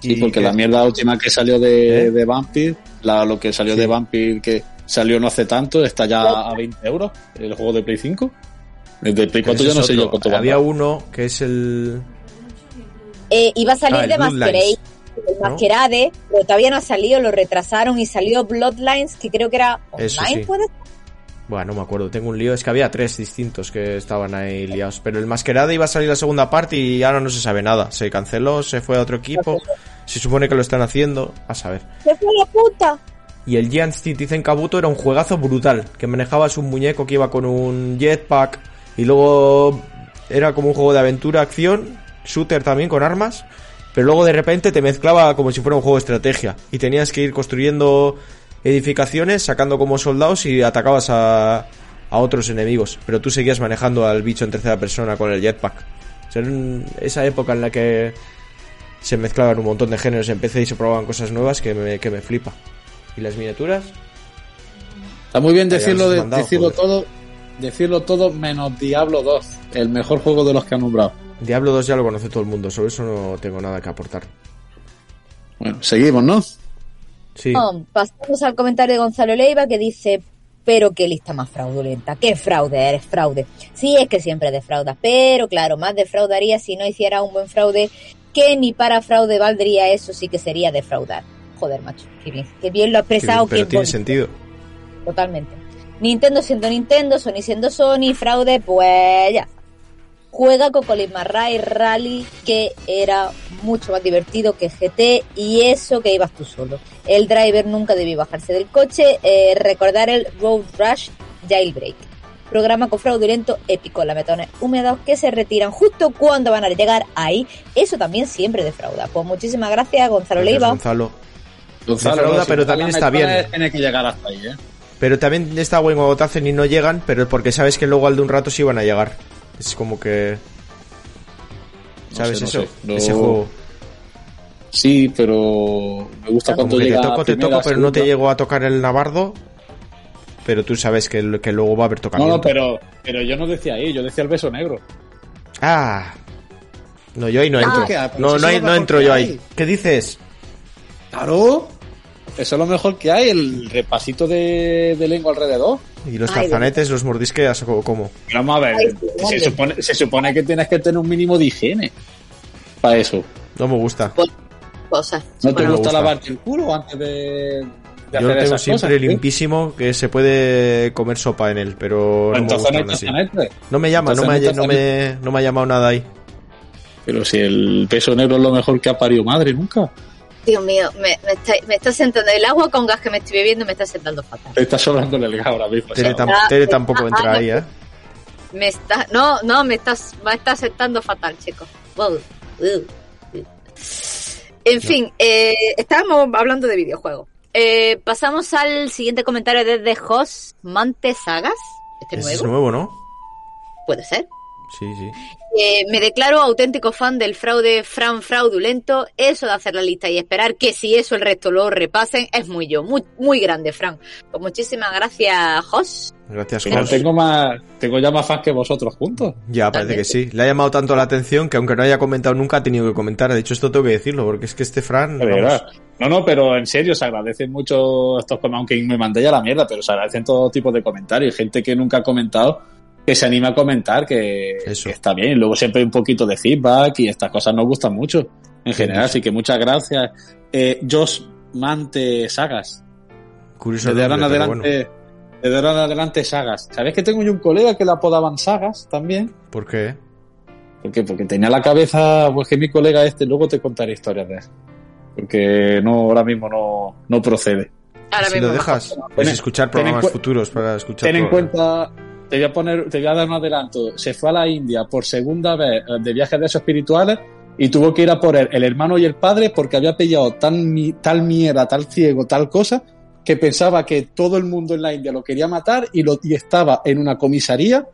Sí, Y porque que- la mierda última que salió de, ¿Eh? de Vampire, la, lo que salió Sí. de Vampire que salió no hace tanto, está ya a 20 euros, el juego de Play 5. El de Play 4 Ese yo es no sé yo cuánto Había uno que es el... Eh, iba a salir Ah, el de. Masquerade, el ¿No? Masquerade, pero todavía no ha salido, lo retrasaron y salió Bloodlines, que creo que era Eso online, sí. ¿puede? Bueno, no me acuerdo, tengo un lío. Es que había tres distintos que estaban ahí liados. Pero el Masquerade iba a salir la segunda parte y ahora no se sabe nada. Se canceló, se fue a otro equipo. Se supone que lo están haciendo. A saber. ¡Se fue la puta! Y el Giant Citizen Kabuto era un juegazo brutal. Que manejabas un muñeco que iba con un jetpack. Y luego era como un juego de aventura, acción. Shooter también con armas. Pero luego de repente te mezclaba como si fuera un juego de estrategia. Y tenías que ir construyendo edificaciones, sacando como soldados y atacabas a, a otros enemigos. Pero tú seguías manejando al bicho en tercera persona con el jetpack. O sea, era un- esa época en la que se mezclaban un montón de géneros en PC y se probaban cosas nuevas que me, que me flipa. ¿Y las miniaturas? Está muy bien decirlo, has de- mandado, decirlo joder. todo, decirlo todo menos Diablo 2, el mejor juego de los que han nombrado. Diablo 2 ya lo conoce todo el mundo, sobre eso no tengo nada que aportar. Bueno, seguimos, ¿no? Sí, No, pasamos al comentario de Gonzalo Leiva que dice, pero qué lista más fraudulenta, qué fraude, eres fraude. Sí, es que siempre defraudas, pero claro, más defraudaría si no hiciera un buen fraude, que ni para fraude valdría eso, sí que sería defraudar. Joder, macho, qué bien, qué bien lo ha expresado, pero qué tiene bonito. sentido. Totalmente. Nintendo siendo Nintendo, Sony siendo Sony, fraude, pues ya. Juega con Colin McRae Rally, que era mucho más divertido que GT, y eso que ibas tú solo. El driver nunca debió bajarse del coche. eh, recordar el Road Rush Jailbreak. Programa con fraudulento épico, lametones húmedos que se retiran justo cuando van a llegar ahí. Eso también siempre defrauda. Pues muchísimas gracias, Gonzalo Gracias, Leiva. Gonzalo. Gonzalo, Defrauda, si pero también está bien. Tiene que llegar hasta ahí, ¿eh? Pero también está bueno cuando te hacen y no llegan, pero porque sabes que luego al de un rato sí van a llegar. Es como que... No ¿Sabes no eso? sé. No- Ese juego. Sí, pero me gusta cuando Como que te llega toco, te primera, toco, pero no te llego a tocar el navardo. Pero tú sabes que, que luego va a haber No, tocamiento. no, pero, pero yo no decía ahí, yo decía el beso negro. Ah. No, yo ahí no Ah, entro. Pero no, no, no entro yo ahí. ¿Qué dices? Claro. Eso es lo mejor que hay, el repasito de, de lengua alrededor. ¿Y los Ay, tarzanetes los mordisqueas o cómo? Vamos a ver, Ay, se, supone, se supone que tienes que tener un mínimo de higiene para eso. No me gusta. Cosas. ¿No te Bueno, me gusta gusta. lavarte el culo antes de, de Yo hacer lo tengo esas siempre cosas? limpísimo, que se puede comer sopa en él, pero Pues no me gusta hay así. No me llama, no me, ha, no, me, no me ha llamado nada ahí. Pero si el peso negro es lo mejor que ha parido madre nunca. Dios mío, me, me, está, me está sentando el agua con gas que me estoy bebiendo, me está sentando fatal. Te está sobrando el gas ahora mismo. Tere, Ah, Tere tampoco ah, entra ah, ahí, ¿eh? Me está, no, no, me estás, me está sentando fatal, chicos. Wow. En fin, eh, estábamos hablando de videojuegos. Eh, pasamos al siguiente comentario desde Jos Mante Sagas. Este nuevo, es nuevo, ¿no? puede ser. Sí, sí. Eh, me declaro auténtico fan del fraude Fran fraudulento. Eso de hacer la lista y esperar que si eso el resto lo repasen es muy yo, muy, muy grande, Fran. Pues muchísimas gracias, Jos. Gracias, Jos. tengo más, tengo ya más fans que vosotros juntos. Ya, parece que sí. Le ha llamado tanto la atención que aunque no haya comentado nunca ha tenido que comentar. De hecho, esto tengo que decirlo, porque es que este Fran... De vamos, verdad. No, no, pero en serio, se agradecen mucho estos comentarios, aunque me mandé ya la mierda, pero se agradecen todo tipo de comentarios. Gente que nunca ha comentado, que se anima a comentar, que, Eso. que está bien. Y luego siempre hay un poquito de feedback y estas cosas nos gustan mucho en general. Así que muchas gracias. Eh, Josh Mante Sagas. curioso Desde ahora en adelante, desde ahora en adelante Sagas. ¿Sabes que tengo yo un colega que le apodaban Sagas también? bueno. ¿Por qué? ¿Por qué? Porque tenía la cabeza, pues que mi colega este, luego te contaré historias de él. Porque no, ahora mismo no, no procede. Ahora si mismo lo dejas, Ten- escuchar programas futuros para escuchar... Ten en programas. cuenta, te voy a poner, te a dar un adelanto. Se fue a la India por segunda vez eh, de viajes de esos espirituales y tuvo que ir a por el hermano y el padre porque había pillado tan, tal mierda, tal ciego, tal cosa, que pensaba que todo el mundo en la India lo quería matar y, lo, y estaba en una comisaría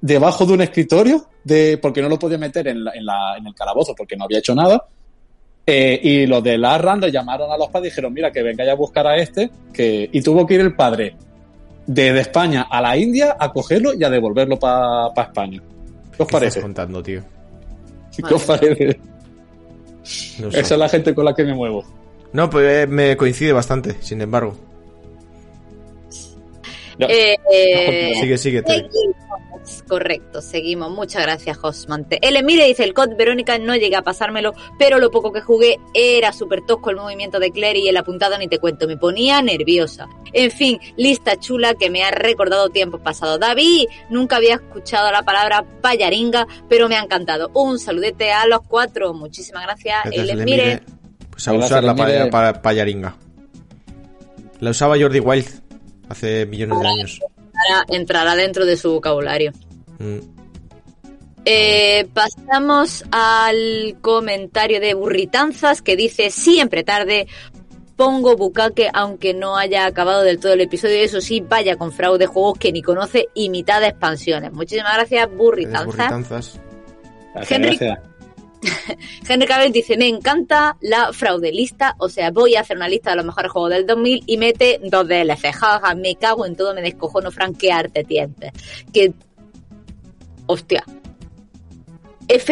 debajo de un escritorio, de, porque no lo podía meter en, en, el calabozo porque no había hecho nada. Eh, y los de la RAN le llamaron a los padres y dijeron, mira, que vengáis a buscar a este, que, y tuvo que ir el padre desde España a la India a cogerlo y a devolverlo para España. ¿Qué os ¿Qué parece? estás contando, tío? ¿Qué os parece? No sé. Esa es la gente con la que me muevo. No, pues eh, me coincide bastante, sin embargo. No, Eh, no, Sigue, sigue. Correcto, seguimos. Muchas gracias, Josmante. El Emire dice, el COD Verónica no llegué a pasármelo, pero lo poco que jugué era súper tosco el movimiento de Claire y el apuntado ni te cuento, me ponía nerviosa. En fin, lista chula que me ha recordado tiempos pasados. David, nunca había escuchado la palabra payaringa, pero me ha encantado. Un saludete a los cuatro. Muchísimas gracias. Gracias, El Emire. Pues a Gracias, usar la el Emire. paya- pa- payaringa. La usaba Jordi Wild hace millones de años. Entrará, entrará dentro de su vocabulario. Mm. Eh, pasamos al comentario de Burritanzas que dice siempre tarde. Pongo bucaque aunque no haya acabado del todo el episodio. Eso sí, vaya con fraude juegos que ni conoce y mitad de expansiones. Muchísimas gracias, Burritanzas. burritanzas. Henry. gracias. Henry Cavill dice, me encanta la fraude lista, o sea, voy a hacer una lista de los mejores juegos del 2000 y mete dos DLC, jaja, me cago en todo, me descojono, franquearte tiempes. Que, hostia,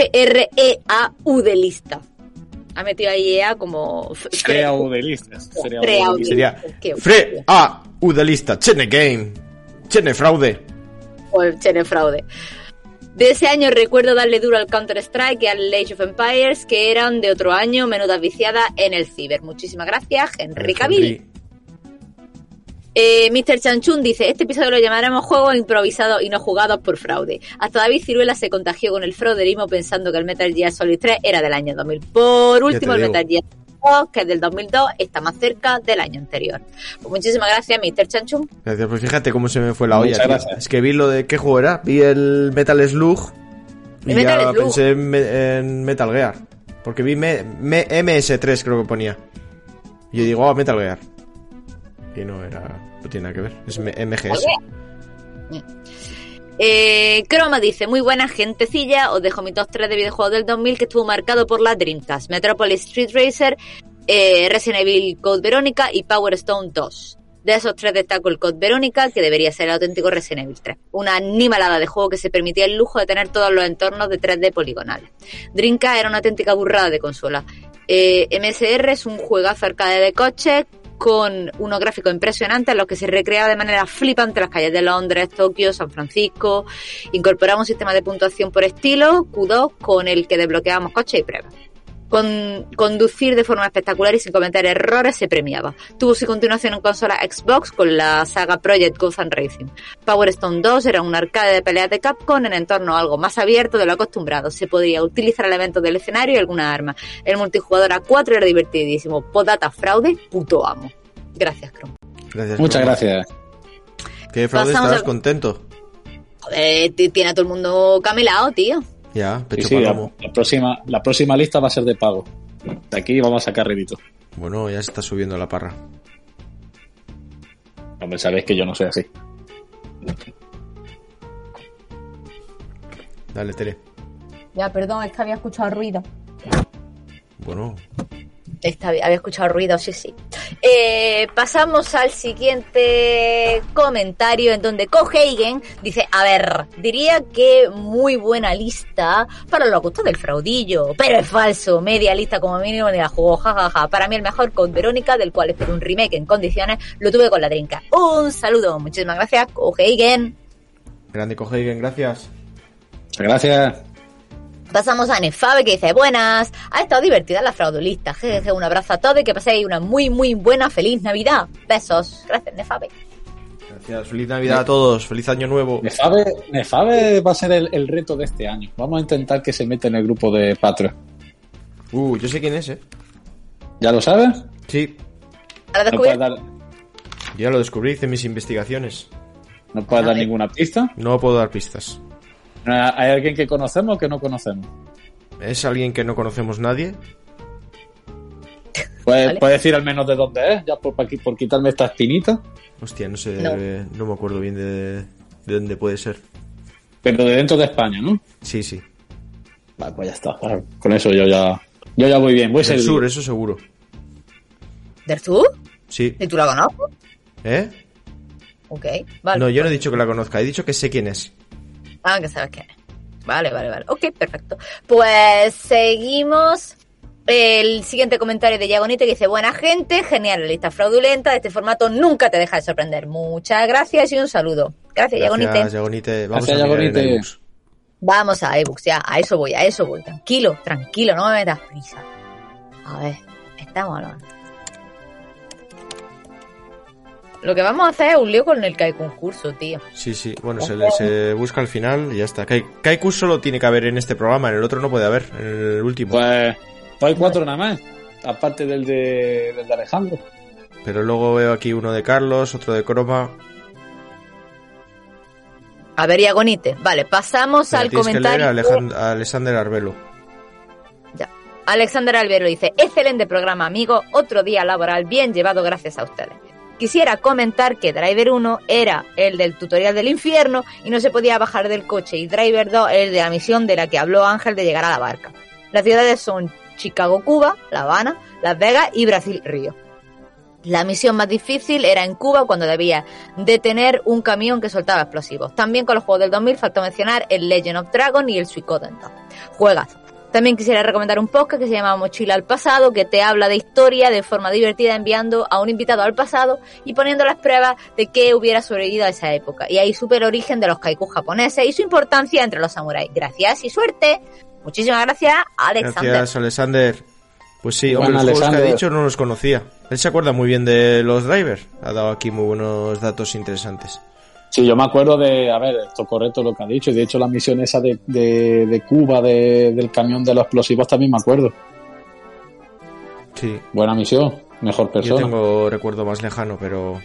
F-R-E-A-U de lista. Ha metido ahí EA como... f- Sería U de. Sería Frea- listas. Sería Qué Fre A U de lista. Chene Game. Chene Fraude. por Chene Fraude. De ese año recuerdo darle duro al Counter-Strike y al Age of Empires, que eran de otro año, menudas viciadas en el ciber. Muchísimas gracias, Henry Cavill. Eh, Mr. Chanchun dice, este episodio lo llamaremos juegos improvisados y no jugados por fraude. Hasta David Ciruela se contagió con el frauderismo pensando que el Metal Gear Solid 3 era del año 2000. Por último, el. Metal Gear 2, que es del 2002, está más cerca del año anterior. Pues muchísimas gracias, Mr. Chanchun. Gracias, pues fíjate cómo se me fue la olla. Muchas tío. gracias. Es que vi lo de qué juego era. Vi el Metal Slug. Y El Metal ya Slug. pensé en, Me- en Metal Gear. Porque vi me- me- MS3, creo que ponía. Y yo digo, ah, Metal Gear. Y no era. No tiene nada que ver. Es MGS. Eh, Croma dice, muy buena gentecilla, os dejo mi top 3 de videojuegos del 2000 que estuvo marcado por la Dreamcast, Metropolis Street Racer, eh, Resident Evil Code Verónica y Power Stone 2. De esos tres destaco el Code Verónica, que debería ser el auténtico Resident Evil 3. Una animalada de juego que se permitía el lujo de tener todos los entornos de 3D poligonales. Dreamcast era una auténtica burrada de consola. Eh, MSR es un juegazo arcade de coches con unos gráficos impresionantes en los que se recrea de manera flipante las calles de Londres, Tokio, San Francisco. Incorporamos un sistema de puntuación por estilo, Q2, con el que desbloqueábamos coches y pruebas. Con, conducir de forma espectacular y sin cometer errores se premiaba. Tuvo su continuación en consola Xbox con la saga Project Gotham Racing. Power Stone 2 era un arcade de peleas de Capcom en entorno algo más abierto de lo acostumbrado. Se podía utilizar elementos del escenario y alguna arma. El multijugador a 4 era divertidísimo. Podata fraude, puto amo. Gracias, Chrome. Gracias. Muchas gracias. ¿Qué fraude Pasamos contento? Joder, tiene a todo el mundo camelado, tío. Ya, Sí, pecho sí, la, palomo. la próxima, la próxima lista va a ser de pago. De aquí vamos a sacar rédito. Bueno, ya se está subiendo la parra. Hombre, sabéis que yo no soy así. Dale, Tere. Ya, perdón, es que había escuchado ruido. Bueno, Está bien, había escuchado ruido, sí, sí. Eh, pasamos al siguiente comentario en donde Cohagen dice, a ver, diría que muy buena lista para los gustos del fraudillo, pero es falso, media lista como mínimo ni la jugó, jajaja. Para mí el mejor con Verónica, del cual espero un remake en condiciones, lo tuve con la trinca. Un saludo, muchísimas gracias, Cohagen. grande Cohagen, gracias. Muchas gracias. Pasamos a Nefabe que dice, buenas, ha estado divertida la fraudulista, jejeje, un abrazo a todos y que paséis una muy muy buena feliz Navidad. Besos, gracias Nefabe. Gracias. Feliz Navidad a todos. Feliz Año Nuevo. Nefabe, Nefabe va a ser el, el reto de este año. Vamos a intentar que se meta en el grupo de Patreon. Uh, yo sé quién es, eh. ¿Ya lo sabes? Sí, dar, ya lo descubrí, hice mis investigaciones. no puedes dar ninguna pista. No puedo dar pistas. ¿Hay alguien que conocemos o que no conocemos? ¿Es alguien que no conocemos nadie? ¿Puedes, Vale. puedes decir al menos de dónde es? Ya por, quitarme esta espinita. Hostia, no sé, No. eh, no me acuerdo bien de, de dónde puede ser. Pero de dentro de España, ¿no? Sí, sí. Vale, pues ya está. Con eso yo ya, yo ya voy bien. Voy a Del sur, eso seguro. ¿Del sur? Sí. ¿Y tú la conoces? ¿Eh? Ok, vale. No, yo no he dicho que la conozca, he dicho que sé quién es. Ah, que sabes quién es. Vale, vale, vale. Ok, perfecto. Pues seguimos El siguiente comentario de Yagonite que dice, buena gente, genial la lista fraudulenta, este formato nunca te deja de sorprender. Muchas gracias y un saludo. Gracias, Yagonite. Gracias, Yagonite. Vamos Gracias, a Yagonite. iBooks. Vamos a ebooks, ya, a eso voy, a eso voy. Tranquilo, tranquilo, no me metas prisa. A ver, estamos hablando. Lo que vamos a hacer es un lío con el que hay concurso, tío. Sí, sí. Bueno, se, le- se busca al final y ya está. Kai- Kaiku solo tiene que haber en este programa, en el otro no puede haber, en el último. Pues, pues hay cuatro nada más. Aparte del de, del de Alejandro. Pero luego veo aquí uno de Carlos, otro de Croma. A ver, Yagonite. Vale, pasamos al tienes que leer comentario. a Alexander Arbelo. Ya. Alexander Albero dice, excelente programa, amigo, otro día laboral bien llevado gracias a ustedes. Quisiera comentar que Driver 1 era el del tutorial del infierno y no se podía bajar del coche y Driver 2 el de la misión de la que habló Ángel de llegar a la barca. Las ciudades son Chicago, Cuba, La Habana, Las Vegas y Brasil, Río. La misión más difícil era en Cuba cuando debía detener un camión que soltaba explosivos. También con los juegos del 2000 faltó mencionar el Legend of Dragon y el Suicoden 2. Juegazo. También quisiera recomendar un podcast que se llama Mochila al pasado, que te habla de historia de forma divertida enviando a un invitado al pasado y poniendo las pruebas de que hubiera sobrevivido a esa época. Y ahí supe el origen de los kaikus japoneses y su importancia entre los samuráis. Gracias y suerte. Muchísimas gracias, Alexander. Gracias, Alexander. Pues sí, hombre, Bueno, los juegos que ha dicho no los conocía. Él se acuerda muy bien de los drivers. Ha dado aquí muy buenos datos interesantes. Sí, yo me acuerdo de, a ver, esto es correcto lo que ha dicho. y De hecho, la misión esa de, de, de Cuba, de- del camión de los explosivos, también me acuerdo. Sí, Buena misión, mejor yo persona. Yo, tengo recuerdo más lejano, pero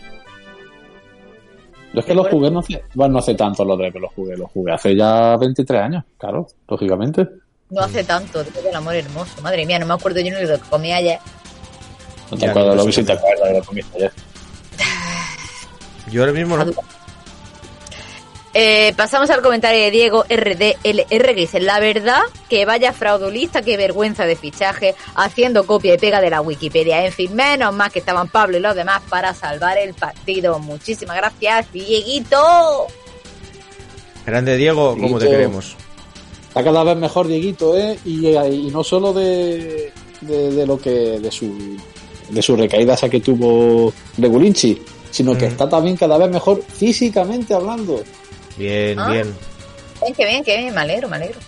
es que los jugué no hace, bueno, no hace tanto los de que los jugué, los jugué hace ya 23 años, claro, lógicamente. No hace tanto, Dios del amor hermoso. Madre mía, no me acuerdo yo ni de lo que comí ayer. No te acuerdas, no lo que sí te acuerdas de lo que comiste ayer. yo ahora mismo no. Eh, pasamos al comentario de Diego RDLR que dice, la verdad que vaya fraudulista, qué vergüenza de fichaje, haciendo copia y pega de la Wikipedia. En fin, menos más que estaban Pablo y los demás para salvar el partido. Muchísimas gracias, Dieguito. Grande Diego, como te queremos. Está cada vez mejor Dieguito, ¿eh? Y, y no solo de, de, de lo que, de su, de su recaída esa que tuvo Regulinchi, sino que Mm. está también cada vez mejor físicamente hablando. Bien, Ah. bien. Bien, qué bien, qué bien, me alegro, me alegro.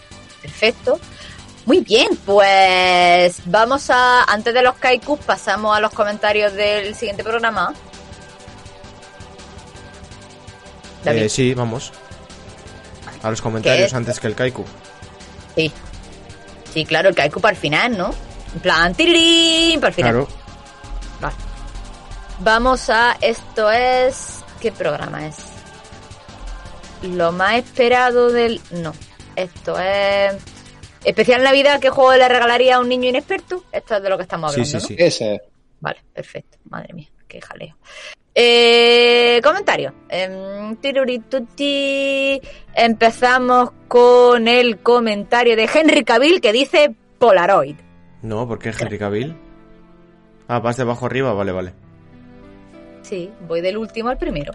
Perfecto. Muy bien, pues vamos a, antes de los kaikus, pasamos a los comentarios del siguiente programa. Eh, sí, vamos. A los comentarios es? antes que el Kaiku. Sí. Sí, claro, el Kaiku para el final, ¿no? En plan, tirirín, para el final. Claro. Vale. Vamos a. Esto es. ¿Qué programa es? Lo más esperado del. No. Esto es. Especial Navidad, ¿qué juego le regalaría a un niño inexperto? Esto es de lo que estamos Sí, hablando. sí, ¿no? sí. Ese es. Vale, perfecto. Madre mía, qué jaleo. Eh, comentario. Tirurituti. Empezamos con el comentario de Henry Cavill que dice Polaroid. No, ¿por qué Henry Cavill? Ah, vas de abajo arriba, vale, vale. Sí, voy del último al primero.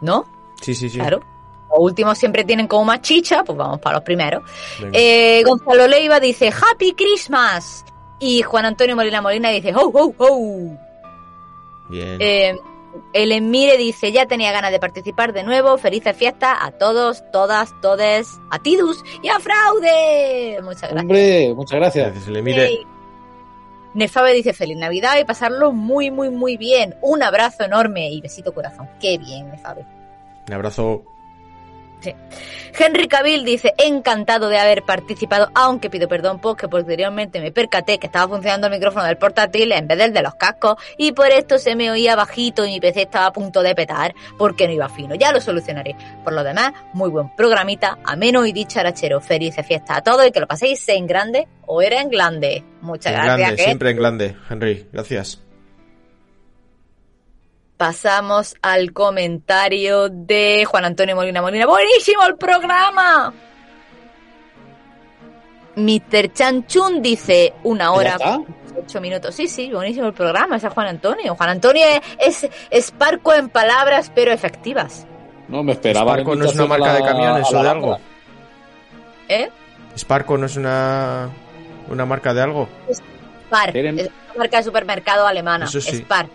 ¿No? Sí, sí, sí. Claro. Los últimos siempre tienen como más chicha, pues vamos para los primeros. Eh, Gonzalo Leiva dice Happy Christmas. Y Juan Antonio Molina Molina dice Ho, ho, ho. Bien. Eh, el Emire dice, ya tenía ganas de participar de nuevo. Felices fiestas a todos, todas, todes, a Tidus y a Fraude. Muchas gracias. Hombre, muchas gracias. Gracias, le mire. Yay. Nefabe dice feliz Navidad y pasarlo muy, muy, muy bien. Un abrazo enorme y besito corazón. Qué bien, Nefabe. Un abrazo. Henry Cavill dice, encantado de haber participado, aunque pido perdón porque posteriormente me percaté que estaba funcionando el micrófono del portátil en vez del de los cascos y por esto se me oía bajito y mi PC estaba a punto de petar porque no iba fino. Ya lo solucionaré. Por lo demás, muy buen programita, ameno y dicharachero. Felices fiestas a todos y que lo paséis en grande o era en grande. Muchas En gracias. grande, siempre en grande, Henry. Gracias. Pasamos al comentario de Juan Antonio Molina Molina. ¡Buenísimo el programa! Mr. Chanchun dice una ¿Ya hora, ocho minutos. Sí, sí, buenísimo el programa. Es Juan Antonio. Juan Antonio es, es, es parco en palabras, pero efectivas. No, me esperaba. Sparco no es una marca a de camiones a o de algo. ¿Eh? Sparco no es una ¿Una marca de algo? Spar, es una marca de supermercado alemana. Eso sí. Spar.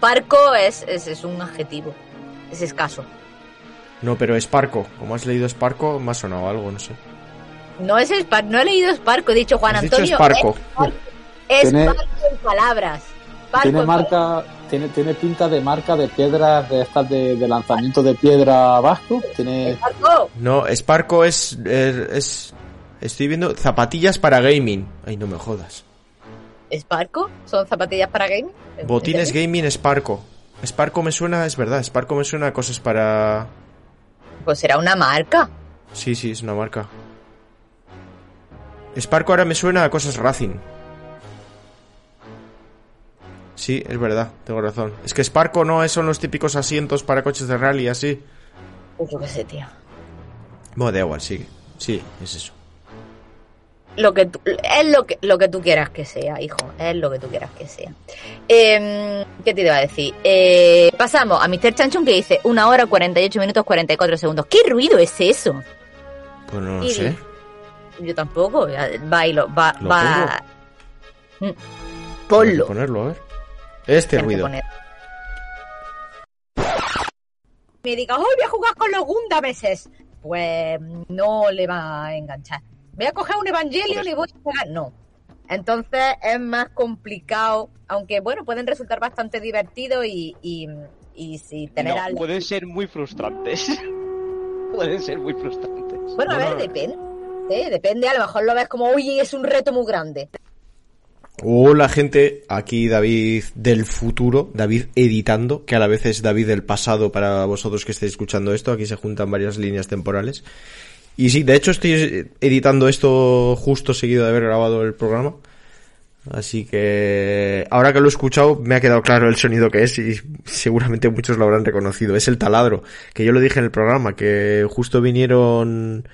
Parco es, es, es un adjetivo. Es escaso. No, pero Sparco. Como has leído Sparco, me ha sonado algo, no sé. No es Spar, no he leído Sparco, he dicho Juan Has dicho Antonio. Sparco. Es, es Tiene- Sparco en palabras. Tiene en marca, tiene, tiene pinta de marca de piedras de estas de, de lanzamiento de piedra vasco. Tiene Sparco. No, Sparco es, es, es- Estoy viendo zapatillas para gaming. Ay, no me jodas. ¿Sparco? ¿Son zapatillas para gaming? Botines gaming Sparco. Sparco me suena, es verdad. Sparco me suena a cosas para... Pues será una marca. Sí, sí, es una marca. Sparco ahora me suena a cosas Racing. Sí, es verdad, tengo razón. Es que Sparco no es- son los típicos asientos para coches de rally así. Pues yo qué sé, tío. Bueno, da igual, sí. Sí, es eso. Lo que tú- es lo que, lo que tú quieras que sea, hijo. Es lo que tú quieras que sea. Eh, ¿Qué te iba a decir? Eh, pasamos a Mr. Chanchun que dice una hora 48 minutos 44 segundos. ¿Qué ruido es eso? Pues no lo Y- sé. Yo tampoco. Va y lo va. ¿Lo va... Mm. Ponlo. ponerlo, a ver. Este Tienes ruido. Me diga, hoy voy a jugar con los Gundameses. Pues no le va a enganchar. Voy a coger un Evangelion y voy a. No. Entonces es más complicado, aunque bueno, pueden resultar bastante divertidos y, y, y si tener No, al- pueden ser muy frustrantes. pueden ser muy frustrantes. Bueno, a ver, Bueno. depende. ¿eh? Depende, a lo mejor lo ves como, oye, es un reto muy grande. Hola gente, aquí David del futuro, David editando, que a la vez es David del pasado para vosotros que estéis escuchando esto, aquí se juntan varias líneas temporales. Y sí, de hecho estoy editando esto justo seguido de haber grabado el programa. Así que ahora que lo he escuchado me ha quedado claro el sonido que es y seguramente muchos lo habrán reconocido. Es el taladro, que yo lo dije en el programa, que justo vinieron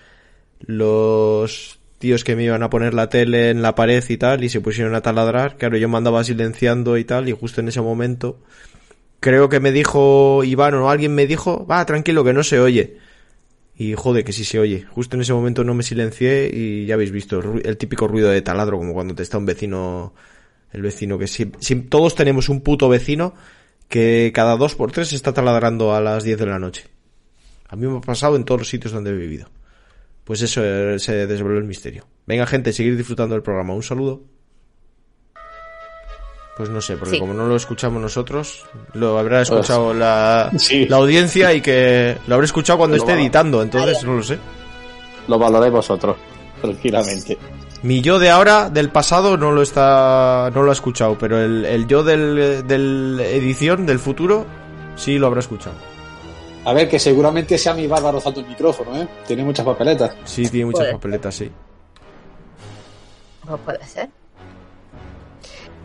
los tíos que me iban a poner la tele en la pared y tal y se pusieron a taladrar. Claro, yo me andaba silenciando y tal y justo en ese momento creo que me dijo Iván o alguien me dijo, va, tranquilo que no se oye. Y joder, que sí se oye. Justo en ese momento no me silencié y ya habéis visto el, típico ruido de taladro, como cuando te está un vecino, el vecino que sí- todos tenemos un puto vecino que cada dos por tres está taladrando a las 10 de la noche. A mí me ha pasado en todos los sitios donde he vivido. Pues eso eh, se desveló el misterio. Venga, gente, seguir disfrutando del programa. Un saludo. Pues no sé, porque Sí. como no lo escuchamos nosotros, lo habrá escuchado la, Sí. la audiencia y que lo habré escuchado cuando Lo esté va- editando, entonces no lo sé. Lo valoréis vosotros, tranquilamente. Mi yo de ahora, del pasado, no lo está, no lo ha escuchado, pero el, el yo del, del edición, del futuro, sí lo habrá escuchado. A ver, que seguramente sea mi barba rozando el micrófono, ¿eh? Tiene muchas papeletas. Sí, tiene muchas Puede. papeletas, sí. Pues puede ser.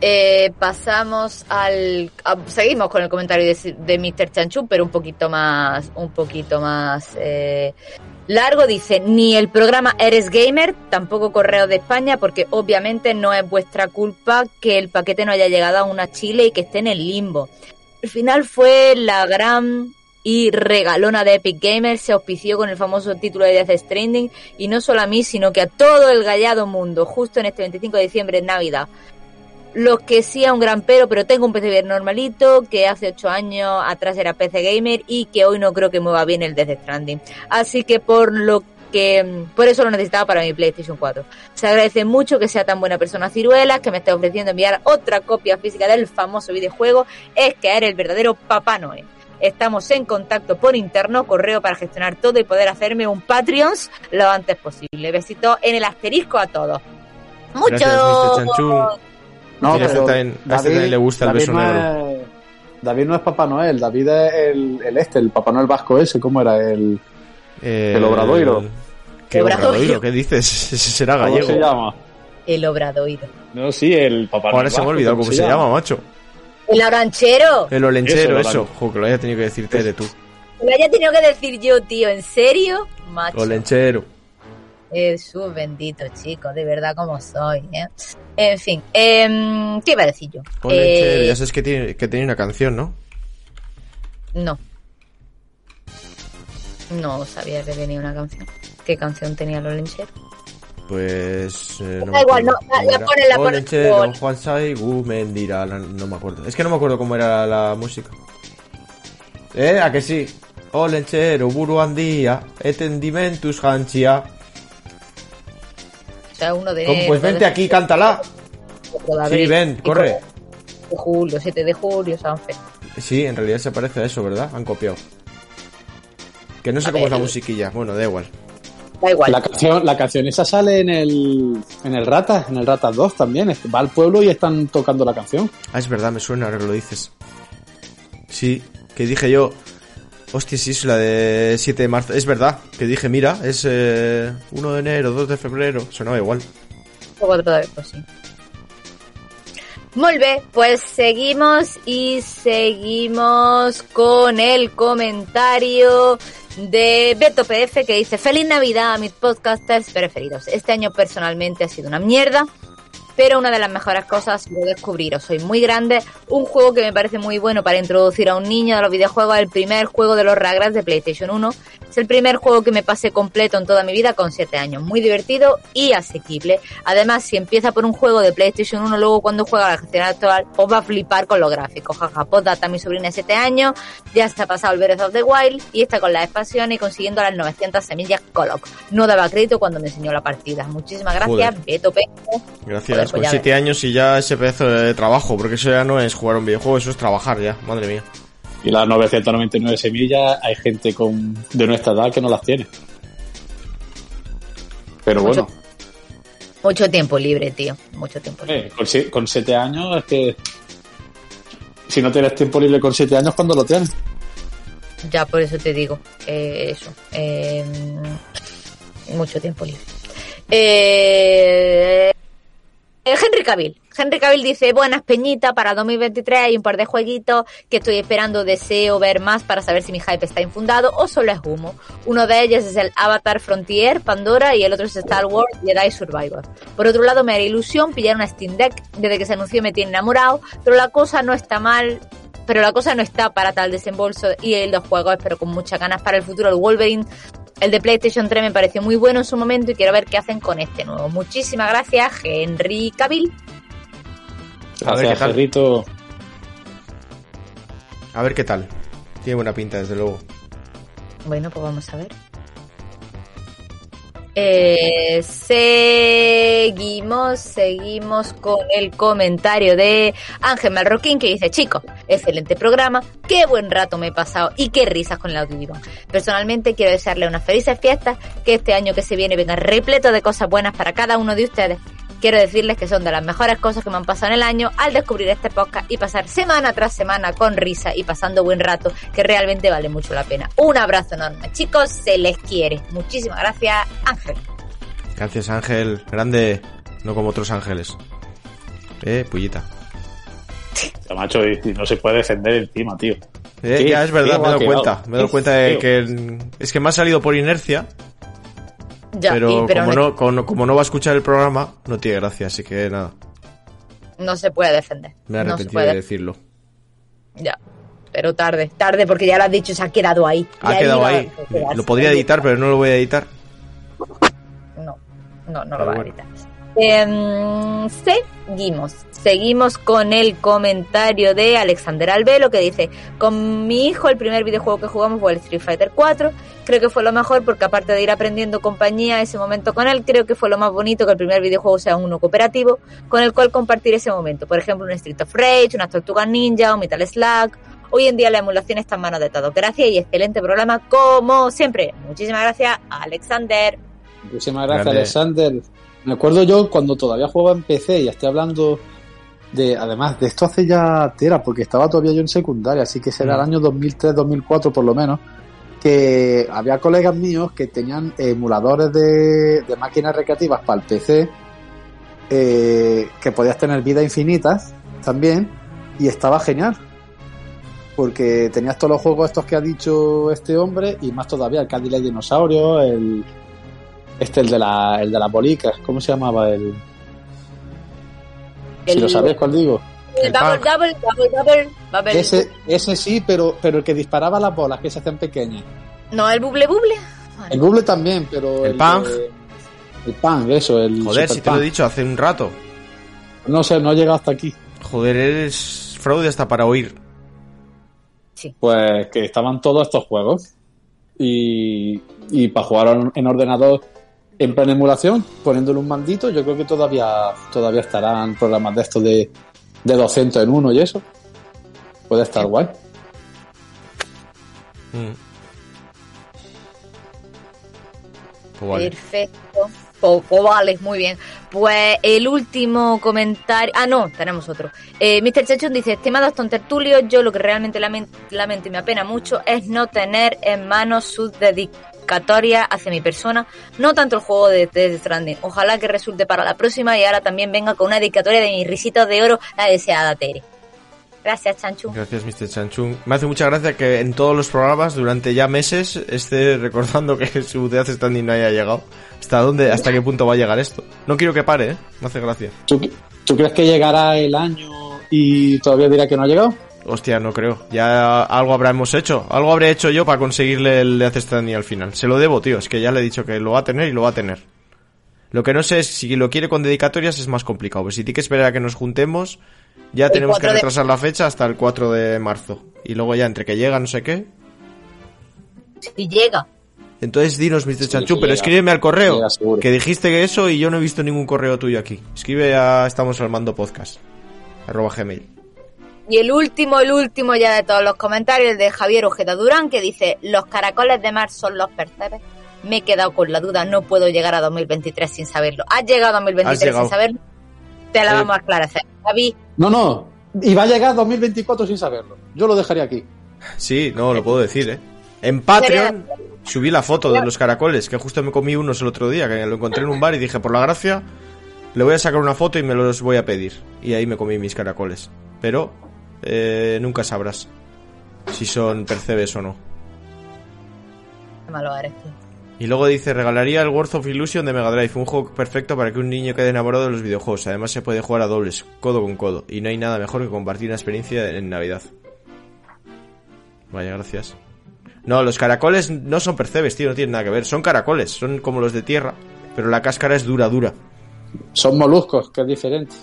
Eh, pasamos al. seguimos con el comentario de, de Mr. Chanchu, pero un poquito más. Un poquito más. eh, largo. Dice: Ni el programa Eres Gamer, tampoco Correo de España, porque obviamente no es vuestra culpa que el paquete no haya llegado a una Chile y que esté en el limbo. Al final fue la gran y regalona de Epic Games, se auspició con el famoso título de Death Stranding y no solo a mí, sino que a todo el gallado mundo, justo en este 25 de diciembre, en Navidad. Lo que sí es un gran pero, pero tengo un PC bien normalito, que hace 8 años atrás era PC Gamer y que hoy no creo que mueva bien el Death Stranding. Así que por lo que mm, por eso lo necesitaba para mi PlayStation 4. Se agradece mucho que sea tan buena persona Ciruelas, que me esté ofreciendo enviar otra copia física del famoso videojuego, es que eres el verdadero Papá Noel. Estamos en contacto por interno, correo para gestionar todo y poder hacerme un Patreons lo antes posible. Besitos en el asterisco a todos. Mucho. Gracias. No, este pero también- a este también le gusta el David beso no negro. Es, David no es Papá Noel, David es el, el este, el Papá Noel vasco ese, ¿cómo era? El, Eh, El Obradoiro. ¿Qué Obradoiro. Obradoiro? ¿Qué dices? Será ¿Cómo gallego. se llama? El obradoiro. No, sí, el Papá Noel Ahora se me ha olvidado cómo se llama, macho. El oranchero. El olenchero, Eso, eso. Joder, que lo haya tenido que decirte de tú. Lo haya tenido que decir yo, tío. ¿En serio? Macho. Olenchero. Jesús bendito, chicos. De verdad como soy, ¿eh? En fin. em, ¿Qué iba a decir yo? Olenchero, Eh, ya sabes que tiene, que tiene una canción, ¿no? No. No sabía que tenía una canción. ¿Qué canción tenía los lencheros? Pues. eh, Da igual, no, la- pone- la pone Don Juan Saigu, Mendira, la- no me acuerdo. Es que no me acuerdo cómo era la música. ¿Eh? ¿A que sí? Olenchero, buru handia, etendimentus janchia. Uno de ¿Cómo? Pues vente aquí, cántala. Sí, ven, corre. De julio, 7 de julio, San Fe. Sí, en realidad se parece a eso, ¿verdad? Han copiado. Que no sé A cómo es la musiquilla. Bueno, da igual. Da igual. La canción, la canción esa sale en el, en el Ratas, en el Ratas 2 también. Va al pueblo y están tocando la canción. Ah, es verdad, me suena ahora que lo dices. Sí, que dije yo. Hostia, sí, es la de 7 de marzo. Es verdad, que dije, mira, es eh, 1 de enero, 2 de febrero. Sonaba igual. Otra vez, pues sí. Muy bien, pues seguimos y seguimos con el comentario de Beto PF que dice Feliz Navidad a mis podcasters preferidos. Este año personalmente ha sido una mierda, pero una de las mejores cosas lo descubriros. Soy muy grande. Un juego que me parece muy bueno para introducir a un niño a los videojuegos el primer juego de los Ragras de PlayStation 1. Es el primer juego que me pasé completo en toda mi vida con 7 años. Muy divertido y asequible. Además, si empieza por un juego de PlayStation 1, luego cuando juega la generación actual, os va a flipar con los gráficos. Jaja, postdata, mi sobrina de 7 años, ya ha pasado el Breath of the Wild y está con las expansiones y consiguiendo las 900 semillas Coloc. No daba crédito cuando me enseñó la partida. Muchísimas gracias, Joder. Beto P. Gracias, Joder, pues 7 años y ya ese pedazo de trabajo, porque eso ya no es jugar un videojuego, eso es trabajar ya, madre mía. Y las 999 semillas, hay gente con, de nuestra edad que no las tiene. Pero Mucho- bueno, Mucho tiempo libre, tío. Mucho tiempo libre. eh, con, si- con siete años es que... Si no tienes tiempo libre con siete años, ¿cuándo lo tienes? Ya por eso te digo, eh, eso. eh, mucho tiempo libre. Eh, Henry Cavill. Henry Cavill dice, buenas peñita, para 2023 hay un par de jueguitos que estoy esperando, deseo ver más para saber si mi hype está infundado o solo es humo. Uno de ellos es el Avatar Frontier, Pandora, y el otro es Star Wars Jedi Survivor. Por otro lado, me hará ilusión pillar una Steam Deck, desde que se anunció me tiene enamorado, pero la cosa no está mal, pero la cosa no está para tal desembolso y el dos juegos, pero con muchas ganas para el futuro. El Wolverine, el de PlayStation 3 me pareció muy bueno en su momento y quiero ver qué hacen con este nuevo. Muchísimas gracias, Henry Cavill. A ver Gracias, qué tal. A ver qué tal. Tiene buena pinta, desde luego. Bueno, pues vamos a ver. Eh, seguimos, seguimos con el comentario de Ángel Marroquín que dice, chicos, excelente programa, qué buen rato me he pasado y qué risas con el audiovisual. Personalmente quiero desearle unas felices fiestas, que este año que se viene venga repleto de cosas buenas para cada uno de ustedes. Quiero decirles que son de las mejores cosas que me han pasado en el año al descubrir este podcast y pasar semana tras semana con risa y pasando buen rato, que realmente vale mucho la pena. Un abrazo enorme, chicos, se les quiere. Muchísimas gracias, Ángel. Gracias, Ángel. Grande, no como otros ángeles. Eh, pullita. Macho y- y no se puede defender encima, tío. Eh, ya, es verdad, me he dado cuenta. Me he dado cuenta de que... Es que me ha salido por inercia, Ya, pero, y- pero como, no, no, como, como no va a escuchar el programa, no tiene gracia, así que nada. no se puede defender. Me he no de decirlo. Ya. Pero tarde, tarde, porque ya lo has dicho, se ha quedado ahí. Ha Y quedado ahí. queda, Lo podría editar, pero no lo voy a editar. No, no, no Pero lo va a bueno. editar. Em, seguimos. Seguimos con el comentario de Alexander Albelo que dice, con mi hijo el primer videojuego que jugamos fue el Street Fighter 4, creo que fue lo mejor porque aparte de ir aprendiendo compañía ese momento con él, creo que fue lo más bonito que el primer videojuego sea uno cooperativo con el cual compartir ese momento, por ejemplo un Street of Rage, unas Tortugas Ninja, un Metal Slug, hoy en día la emulación está en manos de todo. Gracias y excelente programa como siempre. Muchísimas gracias Alexander. Muchísimas gracias, Grande. Alexander. Me acuerdo yo cuando todavía jugaba en PC y estoy hablando de, además, de esto hace ya tera, porque estaba todavía yo en secundaria, así que será el Mm. año 2003, 2004 por lo menos, que había colegas míos que tenían emuladores de, de máquinas recreativas para el PC, eh, que podías tener vidas infinitas también, y estaba genial. Porque tenías todos los juegos estos que ha dicho este hombre, y más todavía, el Cadillac Dinosaurio, el, este, el de la, el de las bolicas, ¿cómo se llamaba? El, si lo sabéis, ¿cuál digo? El double, double, double, double, double. Ese, ese sí, pero, pero el que disparaba las bolas que se hacen pequeñas. No, el buble buble. El buble también, pero El el, de- El pan, eso, el. Joder, si te lo he dicho hace un rato. No sé, no ha llegado hasta aquí. Joder, eres fraude hasta para oír. Pues que estaban todos estos juegos. Y, y para jugar en ordenador en plena emulación, poniéndole un mandito, yo creo que todavía, todavía estarán programas de estos de, de 200 en uno y eso. Puede estar guay. Mm. Pues vale. Perfecto. Pues, pues vale, muy bien. Pues el último comentario. Ah, no, tenemos otro. Eh, Mr. Chachón dice: Estimados tontertulios, yo lo que realmente lamen- lamento y me apena mucho es no tener en manos sus dedicatorias hacia mi persona. No tanto el juego de Death Stranding. Ojalá que resulte para la próxima y ahora también venga con una dedicatoria de mis risitos de oro, la deseada Tere. Gracias, Chanchu. Gracias, Mr. Chanchung. Me hace mucha gracia que en todos los programas, durante ya meses, esté recordando que su Death Standing no haya llegado. ¿Hasta dónde, hasta qué punto va a llegar esto? No quiero que pare, ¿eh? Me hace gracia. ¿Tú, tú crees que llegará el año y todavía dirá que no ha llegado? Hostia, no creo. Ya algo habremos hecho. Algo habré hecho yo para conseguirle el Death Standing al final. Se lo debo, tío. Es que ya le he dicho que lo va a tener y lo va a tener. Lo que no sé es si lo quiere con dedicatorias es más complicado. Pues si tiene que esperar a que nos juntemos, ya El tenemos que 4 de- retrasar la fecha hasta el 4 de marzo. Y luego ya entre que llega no sé qué. Si llega. Entonces dinos, Mr. Sí, Chanchu, pero llega. escríbeme al correo. Llega. Que dijiste que eso y yo no he visto ningún correo tuyo aquí. Escribe a Estamos al mando podcast. Arroba gmail. Y el último, el último ya de todos los comentarios, el de Javier Ojeda Durán, que dice, los caracoles de mar son los percebes. Me he quedado con la duda, no puedo llegar a 2023 sin saberlo. ¿Has llegado a 2023 Has llegado. sin saberlo? Te la Sí. vamos a aclarar. David, No, no. Y va a llegar 2024 sin saberlo. Yo lo dejaría aquí. Sí, no, lo puedo decir, ¿eh? En Patreon subí la foto de los caracoles, que justo me comí unos el otro día, que lo encontré en un bar y dije, por la gracia, le voy a sacar una foto y me los voy a pedir. Y ahí me comí mis caracoles. Pero eh, nunca sabrás si son percebes o no. qué malo eres tú. Y luego dice, regalaría el World of Illusion de Mega Drive, un juego perfecto para que un niño quede enamorado de los videojuegos. Además se puede jugar a dobles, codo con codo. Y no hay nada mejor que compartir una experiencia en Navidad. Vaya, gracias. No, los caracoles no son percebes, tío, no tienen nada que ver. Son caracoles, son como los de tierra. Pero la cáscara es dura, dura. Son moluscos, que es diferente.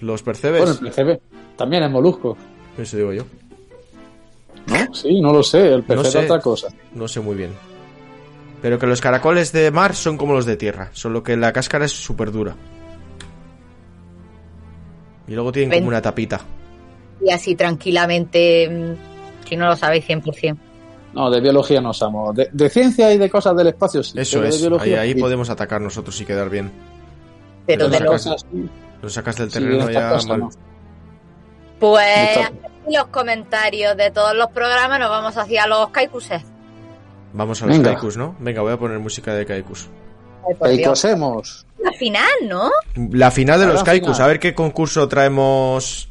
Los percebes, Bueno, el PCB también es molusco. eso digo yo. ¿No? Sí, no lo sé. El No PCB sé. es otra cosa. No sé muy bien. Pero que los caracoles de mar son como los de tierra, solo que la cáscara es súper dura. Y luego tienen Ven. como una tapita. Y así tranquilamente, mm, si no lo sabéis 100%. No, de biología no somos. De, de ciencia y de cosas del espacio sí. Eso pero de es, ahí, biología, ahí sí. podemos atacar nosotros y quedar bien. Pero Pero de no lo... Cosas. Lo sacas del Sí, terreno estas ya mal. no. Pues los comentarios de todos los programas nos vamos hacia los kaikuses. Vamos a los Venga. kaikus, ¿no? Venga, voy a poner música de kaikus. Cosemos. La final, ¿no? La final de los kaikus, final. a ver qué concurso traemos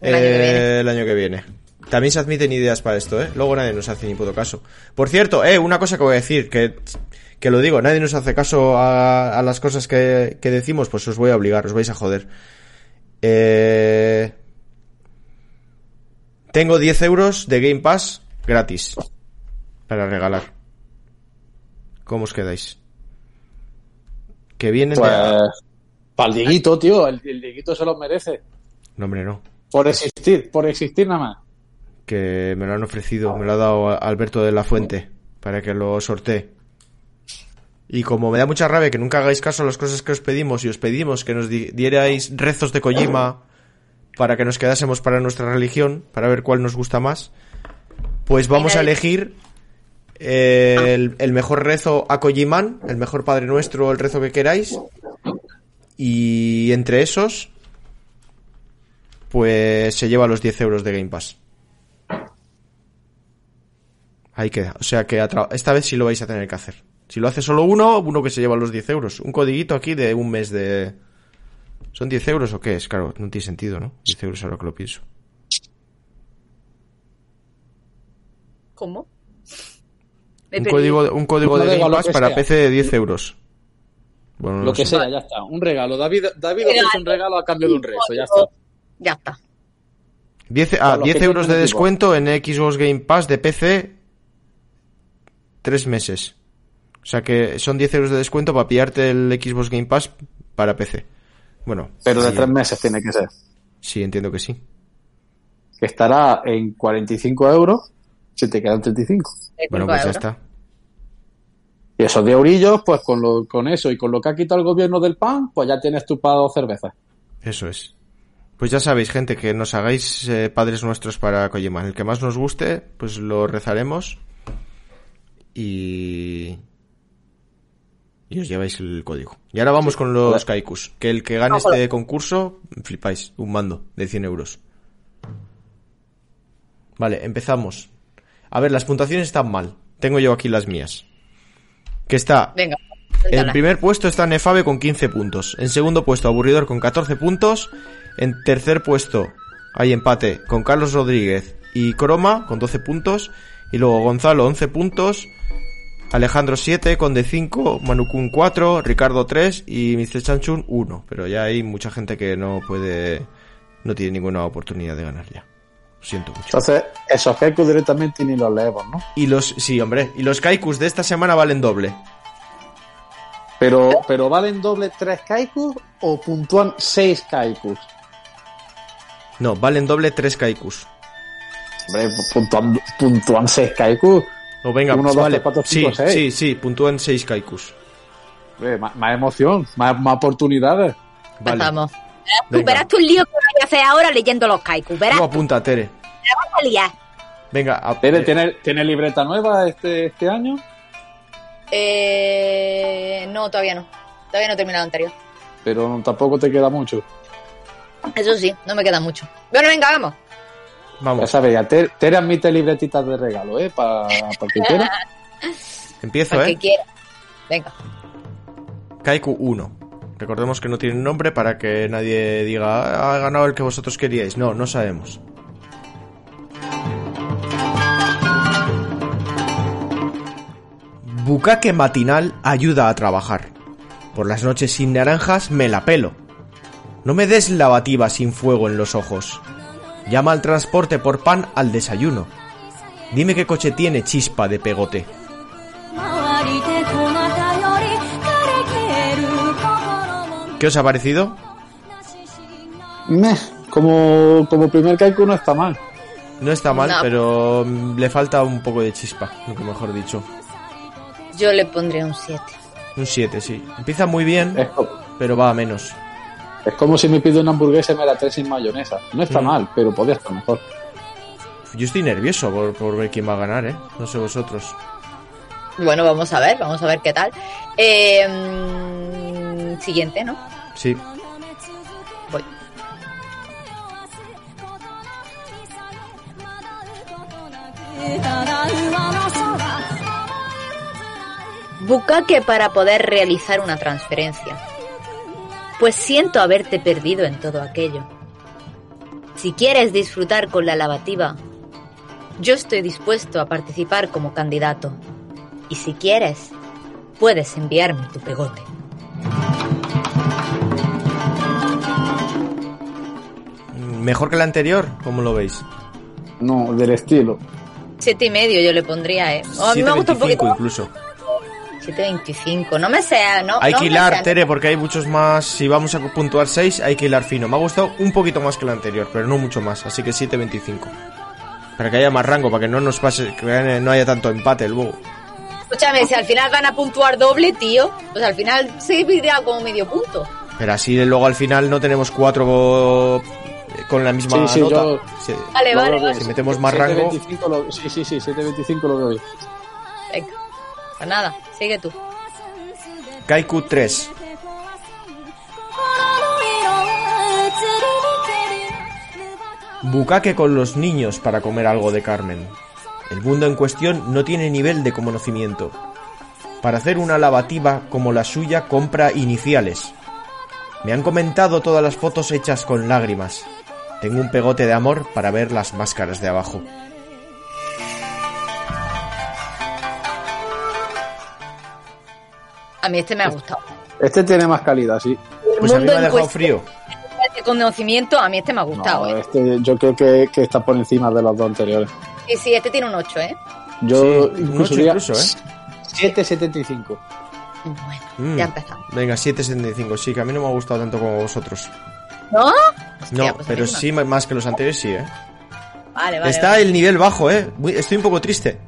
El eh, el año que viene. También se admiten ideas para esto, ¿eh? Luego nadie nos hace ni puto caso. Por cierto, eh, una cosa que voy a decir, que, que lo digo, nadie nos hace caso a, a las cosas que, que decimos, pues os voy a obligar, os vais a joder. Eh, tengo 10 euros de Game Pass gratis para regalar. ¿Cómo os quedáis? Que vienen Pues. de... Para el Dieguito, tío. El, el Dieguito se lo merece. No, hombre, no. Por existir, por existir nada más. que me lo han ofrecido, me lo ha dado Alberto de la Fuente para que lo sortee. Y como me da mucha rabia que nunca hagáis caso a las cosas que os pedimos y os pedimos que nos di- dierais rezos de Kojima para que nos quedásemos para nuestra religión, para ver cuál nos gusta más, pues vamos a elegir el, el mejor rezo a Kojiman, el mejor Padre Nuestro, el rezo que queráis. Y entre esos, pues se lleva los 10 euros de Game Pass. Ahí queda. O sea que esta vez sí lo vais a tener que hacer. Si lo hace solo uno, uno que se lleva los 10 euros. Un codiguito aquí de un mes de... ¿Son 10 euros o qué es? Claro, no tiene sentido, ¿no? 10 euros ahora que lo pienso. ¿Cómo? Un código, de- un código Un de Game Pass para sea. PC de 10 euros. Bueno, no Lo que sé. sea, ya está. Un regalo. David, David ofrece un regalo a cambio de un rezo, ya está. Ya está. 10, ah, Para los 10 que euros de descuento en Xbox Game Pass de PC. Tres meses. O sea que son 10 euros de descuento para pillarte el Xbox Game Pass para PC. Bueno, Pero de sí, tres meses tiene que ser. Sí, entiendo que sí. Que estará en 45 euros si te quedan 35. Bueno, pues ya está. Y esos 10 eurillos, pues con, lo, con eso y con lo que ha quitado el gobierno del pan, pues ya tienes tu para dos cervezas. Eso es. Pues ya sabéis, gente, que nos hagáis eh, padres nuestros para Kojima. El que más nos guste, pues lo rezaremos. Y... Y os lleváis el código. Y ahora vamos con los Joder. Kaikus. Que el que gane este concurso, flipáis, un mando de 100 euros. Vale, empezamos. A ver, las puntuaciones están mal. Tengo yo aquí las mías. Que está Venga, en primer puesto está Nefabe con 15 puntos. En segundo puesto Aburridor con 14 puntos. En tercer puesto hay empate con Carlos Rodríguez y Croma con 12 puntos. Y luego Gonzalo 11 puntos. Alejandro 7 con D5. Manukun 4. Ricardo 3 y Mr. Chanchun 1. Pero ya hay mucha gente que no puede... No tiene ninguna oportunidad de ganar ya. Lo siento mucho. Entonces, esos Kaikus directamente ni los leemos, ¿no? Y los... Sí, hombre. Y los Kaikus de esta semana valen doble. Pero, pero ¿valen doble 3 Kaikus o puntúan 6 Kaikus? No, valen doble 3 Kaikus. Hombre, puntúan, puntúan 6 Kaikus. O venga, Uno, pues dos, vale. tres, cuatro, sí, cinco, seis. sí, sí, puntúan 6 kaikus. Más, más emoción, más, más oportunidades. Vale. Tú Venga. verás tú el lío que voy a hacer ahora leyendo los kaikus. Verás, tú, apunta, Tere. te vas a liar. Venga, a- ¿Tiene, eh, tiene, tiene libreta nueva este, este año? Eh, no, todavía no. Todavía no he terminado anterior. Pero tampoco te queda mucho. Eso sí, no me queda mucho. Bueno, venga, vamos. Ya vamos, ya Tere admite libretitas de regalo, ¿eh? Para que quiera. empiezo, Para que ¿eh? quiera. Venga. Kaiku 1. Recordemos que no tiene nombre para que nadie diga, "Ah, ha ganado el que vosotros queríais. No, no sabemos. Bucaque matinal ayuda a trabajar. Por las noches sin naranjas me la pelo. No me des lavativa sin fuego en los ojos. Llama al transporte por pan al desayuno. Dime qué coche tiene chispa de pegote. ¿Qué os ha parecido? Meh, como, como primer cálculo no está mal. No está mal, pero mm, le falta un poco de chispa, lo que mejor dicho. Yo le pondría un 7. Un 7, sí. Empieza muy bien, pero va a menos es como si me pido una hamburguesa y me la trae sin mayonesa. No está Mm. mal, pero podría estar mejor. Yo estoy nervioso por, por ver quién va a ganar, ¿eh? No sé vosotros. Bueno, vamos a ver, vamos a ver qué tal. Eh, siguiente, ¿no? Sí. Voy. Bucaque para poder realizar una transferencia. Pues siento haberte perdido en todo aquello. Si quieres disfrutar con la lavativa, yo estoy dispuesto a participar como candidato. Y si quieres, puedes enviarme tu pegote. ¿Mejor que la anterior? ¿Cómo lo veis? No, del estilo. Siete y medio yo le pondría, ¿eh? Oh, a mí me gusta un 7.25 poquito. incluso. 7.25. No me sea, no. Hay no que hilar, sea- Tere, porque hay muchos más. Si vamos a puntuar 6, hay que hilar fino. Me ha gustado un poquito más que la anterior, pero no mucho más. Así que 7.25. Para que haya más rango, para que no nos pase, que no haya tanto empate luego. Escúchame, si al final van a puntuar doble, tío, pues al final se irá como medio punto. Pero así luego al final no tenemos cuatro eh, con la misma Sí, sí, nota. yo- Sí. Vale, vale, vale. Si metemos más rango. 7.25 lo- sí, sí, sí, 7.25 lo veo bien. Venga. Pues nada, sigue tú. Kaiku 3.「Bucaque con los niños para comer algo de Carmen. El mundo en cuestión no tiene nivel de conocimiento. Para hacer una lavativa como la suya compra iniciales. Me han comentado todas las fotos hechas con lágrimas. Tengo un pegote de amor para ver las máscaras de abajo. A mí este me ha gustado. Este tiene más calidad, sí. El Pues a mí me ha dejado frío. de conocimiento, a mí este me ha gustado, No, ¿eh? este yo creo que, que está por encima de los dos anteriores. Sí, sí, este tiene un 8, ¿eh? Yo Sí, un incluso, diría incluso, ¿eh? 7.75. Bueno, Mm. ya empezamos. Venga, 7.75. Sí, que a mí no me ha gustado tanto como vosotros. ¿No? No, pues pero sí, más que los anteriores, sí, ¿eh? Vale, vale. Está el nivel bajo, ¿eh? Estoy un poco triste.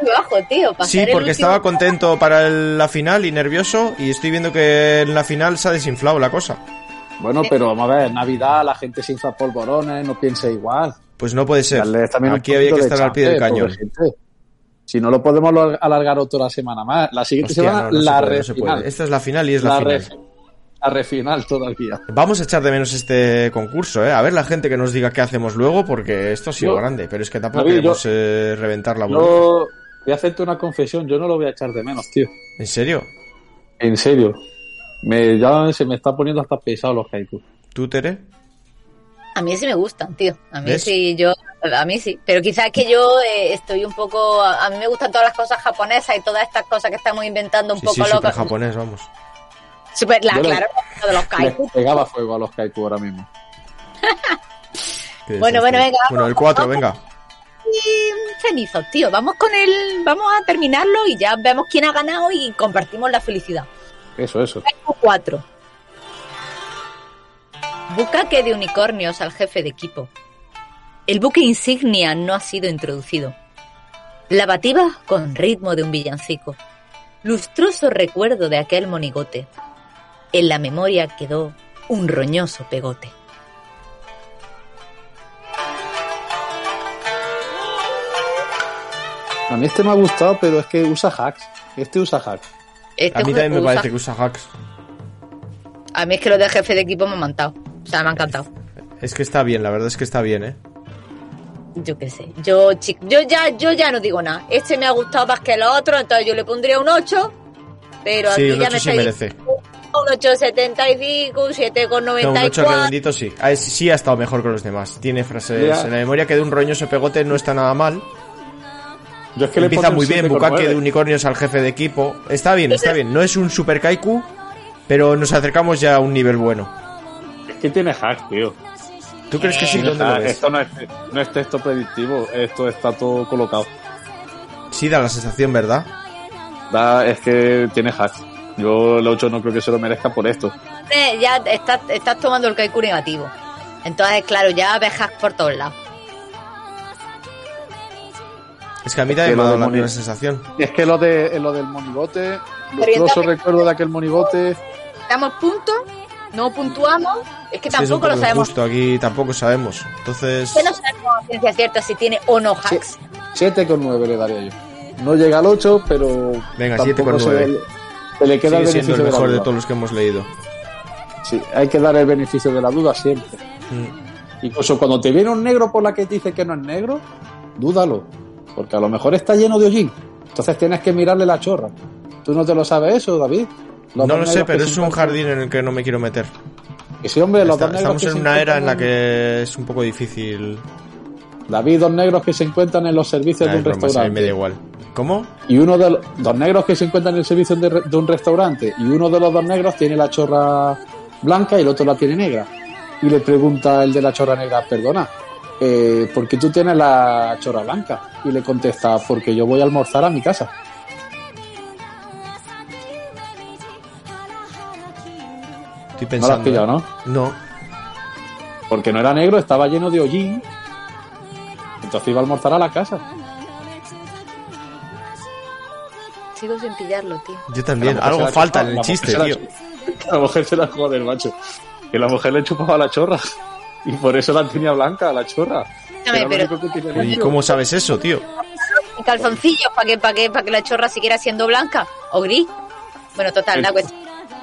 Muy bajo, tío. para Sí, porque estaba contento para el- la final y nervioso y estoy viendo que en la final se ha desinflado la cosa. Bueno, pero vamos a ver, Navidad, la gente se infla polvorones, no piensa igual. Pues no puede ser. Aquí había que estar al pie del cañón. Si no lo podemos alargar otra semana más. La siguiente Hostia, semana, no, no se la no se final. puede. Esta es la final y es la, La final. la refinal todavía. Vamos a echar de menos este concurso, ¿eh? A ver la gente que nos diga qué hacemos luego, porque esto ha sido Yo- grande, pero es que tampoco David, queremos yo- eh, reventar la burbuja. Yo voy a hacerte una confesión, yo no lo voy a echar de menos, tío. ¿En serio? En serio. Me, ya se me está poniendo hasta pesado los haikus. ¿Tú, Tere? A mí sí me gustan, tío. A mí ¿Ves? sí, yo. A mí sí. Pero quizás que yo eh, estoy un poco. A a mí me gustan todas las cosas japonesas y todas estas cosas que estamos inventando un Sí, poco sí, locas. japonés, vamos. Super, la, claro, de los kaiku. pegaba fuego a los haikus ahora mismo. Bueno, bueno, venga, Bueno, el vamos, 4, vamos. venga. Y cenizos, tío. Vamos con el. Vamos a terminarlo y ya vemos quién ha ganado y compartimos la felicidad. Eso, eso. 4. Bucaque de unicornios al jefe de equipo. El buque insignia no ha sido introducido. Lavativa con ritmo de un villancico. Lustroso recuerdo de aquel monigote. En la memoria quedó un roñoso pegote. A mí este me ha gustado, pero es que usa hacks. Este usa hacks. Este A mí también me usa- parece que usa hacks. A mí es que los de jefe de equipo me han mantado. O sea, me ha encantado. Es que está bien, la verdad es que está bien, ¿eh? Yo qué sé. Yo, chi- yo ya, yo ya no digo nada. Este me ha gustado más que los otros, entonces yo le pondría un 8. Pero Sí, aquí un ya 8 me sí estáis merece. un 8,75, un 7,94. No, un 8 redondito sí. Ah, es- sí ha estado mejor que los demás. Tiene frases. Ya. En la memoria que de un roñoso pegote no está nada mal. Yo es que le Empieza muy bien, 7,9. Bucaque de unicornios al jefe de equipo. Está bien, está bien. No es un super kaiku, pero nos acercamos ya a un nivel bueno. Es que tiene hacks, tío. ¿Tú crees que sí? Tiene ¿Dónde lo ves? Esto no es, no es texto predictivo, esto está todo colocado. Sí da la sensación, ¿verdad? Da, es que tiene hacks. Yo el 8 no creo que se lo merezca por esto. Eh, Ya estás, estás tomando el Kaiku negativo. Entonces, claro, ya ves hacks por todos lados. Es que a mí Es que también me ha dado la misma sensación. Es que lo de lo del monigote, lustroso recuerdo de aquel monigote. Damos puntos, no puntuamos. Es que Sí, es un tampoco poco lo sabemos. injusto, aquí tampoco sabemos. Entonces, Que no sabemos a ciencia cierta si tiene o no hacks. 7,9 le daría yo. No llega al 8, pero. Venga, tampoco 7,9. Se, le- se le queda sigue el siendo beneficio el de, mejor de todos los que hemos leído. Sí, hay que dar el beneficio de la duda siempre. Mm. Incluso cuando te viene un negro por la que dice que no es negro, dúdalo. Porque a lo mejor está lleno de hollín. Entonces tienes que mirarle la chorra. ¿Tú no te lo sabes eso, David? Los No lo sé, pero es un jardín en el que no me quiero meter. Que sí, hombre, los Está- dos negros estamos en una era en la que es un poco difícil. David, dos negros que se encuentran en los servicios de un broma, mí me da restaurante. igual. ¿Cómo? Y uno de los dos negros que se encuentran en el servicio de un restaurante y uno de los dos negros tiene la chorra blanca y el otro la tiene negra. Y le pregunta el de la chorra negra, perdona, eh, ¿por qué tú tienes la chorra blanca? Y le contesta, porque yo voy a almorzar a mi casa. Estoy No pensando. lo has pillado, ¿no? No. Porque no era negro, estaba lleno de hollín. Entonces iba a almorzar a la casa. Sigo sin pillarlo, tío. Yo también. Algo falta en el chiste, tío. la La mujer se la joder, macho. Que la mujer le chupaba la chorra. Y por eso la tenía blanca, la chorra. Pero ¿Y cómo sabes eso, tío? ¿y calzoncillos para que, para que, para que la chorra siguiera siendo blanca o gris. Bueno, total, la cuestión.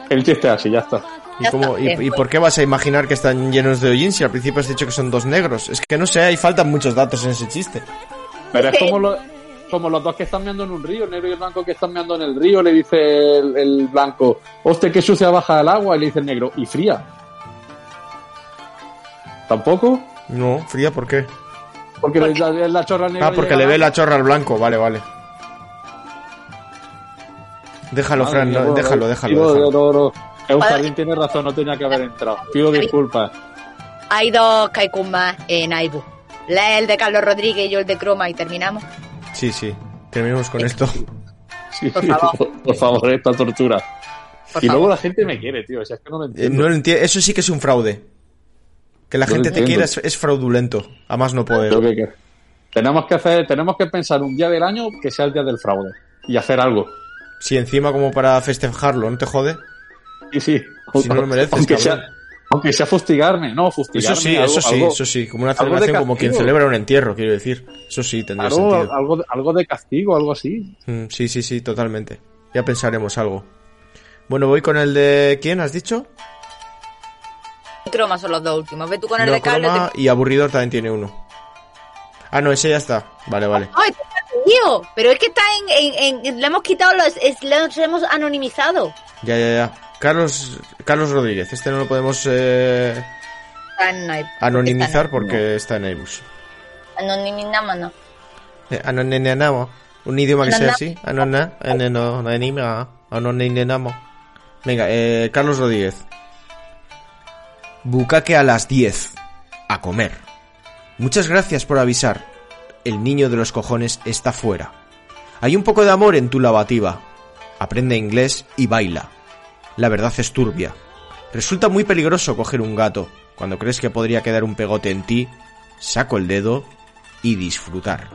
El chiste así, ya está. ¿Y, Ya cómo, está, y, pues. por qué vas a imaginar que están llenos de hollín si al principio has dicho que son dos negros? Es que no sé, ahí faltan muchos datos en ese chiste. Pero es como, lo- como los dos que están meando en un río, el negro y el blanco que están meando en el río, le dice el, el blanco, hostia, que sucia baja el agua, y le dice el negro, y fría. ¿Tampoco? No, fría, ¿por qué? Porque la, la chorra negra. Ah, porque le ve la chorra al blanco, vale, vale. Déjalo, Fran, no, déjalo, déjalo, déjalo. Es un jardín, tiene razón, no tenía que haber entrado. Pido disculpas. Hay dos kaikus más en Aibu. El de Carlos Rodríguez y yo el de Croma y terminamos. Sí, sí, terminemos con esto. Sí, Por favor. por, por favor, esta tortura. Por y luego la gente me quiere, tío. O sea, es que no lo Eh, entiendo. no lo enti- Eso sí que es un fraude. Que la gente te quiera es, es fraudulento. A más no poder. Que- que- tenemos que hacer, tenemos que pensar un día del año que sea el día del fraude y hacer algo. Si encima como para festejarlo, ¿no te jode? Y sí, Si no lo mereces, aunque cabrón. sea, aunque sea fustigarme, no, fustigarme. Eso sí, algo- eso sí, algo- eso sí. Como una celebración como quien celebra un entierro, quiero decir. Eso sí, tendría algo, sentido. algo, de- algo de castigo, algo así. Mm, sí, sí, sí, totalmente. Ya pensaremos algo. Bueno, voy con el de... ¿Quién has dicho? Croma son los dos últimos. Ve tú con el No, de Carlos. Croma y Aburridor también tiene uno. Ah, no, ese ya está. Vale, vale. ¡Ay, tío! Pero es que está en, en, en- Le hemos quitado los. es- los hemos anonimizado. Ya, ya, ya. Carlos, Carlos Rodríguez. Este no lo podemos eh, Está anonimizar Está porque está en iBus. en- Anonimizamos, no. Eh, anonimizamos. Un idioma que sea así. Anonimizamos. Venga, eh, Carlos Rodríguez. Bucaque a las 10. A comer. Muchas gracias por avisar. El niño de los cojones está fuera. Hay un poco de amor en tu lavativa. Aprende inglés y baila. La verdad es turbia. Resulta muy peligroso coger un gato. Cuando crees que podría quedar un pegote en ti, saco el dedo y disfrutar.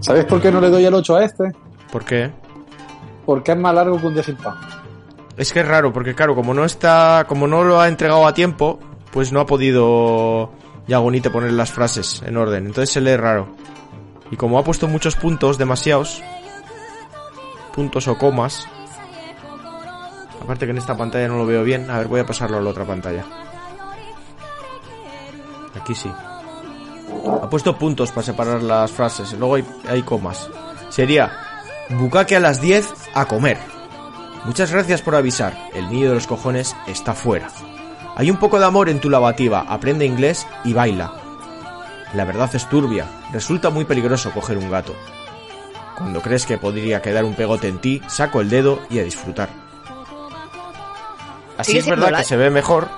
¿Sabes por qué no le doy el 8 a este? ¿Por qué? Porque es más largo que un día. Es que es raro, porque claro, como no está, como no lo ha entregado a tiempo, pues no ha podido Yagonite poner las frases en orden. Entonces se lee raro. Y como ha puesto muchos puntos, demasiados, puntos o comas. Aparte que en esta pantalla no lo veo bien. A ver, voy a pasarlo a la otra pantalla. Aquí sí. Ha puesto puntos para separar las frases. Luego hay comas. Sería Bukake a las 10 a comer. Muchas gracias por avisar. El niño de los cojones está fuera. Hay un poco de amor en tu lavativa. Aprende inglés y baila. La verdad es turbia. Resulta muy peligroso coger un gato. Cuando crees que podría quedar un pegote en ti, saco el dedo y a disfrutar. Así es verdad que se ve mejor,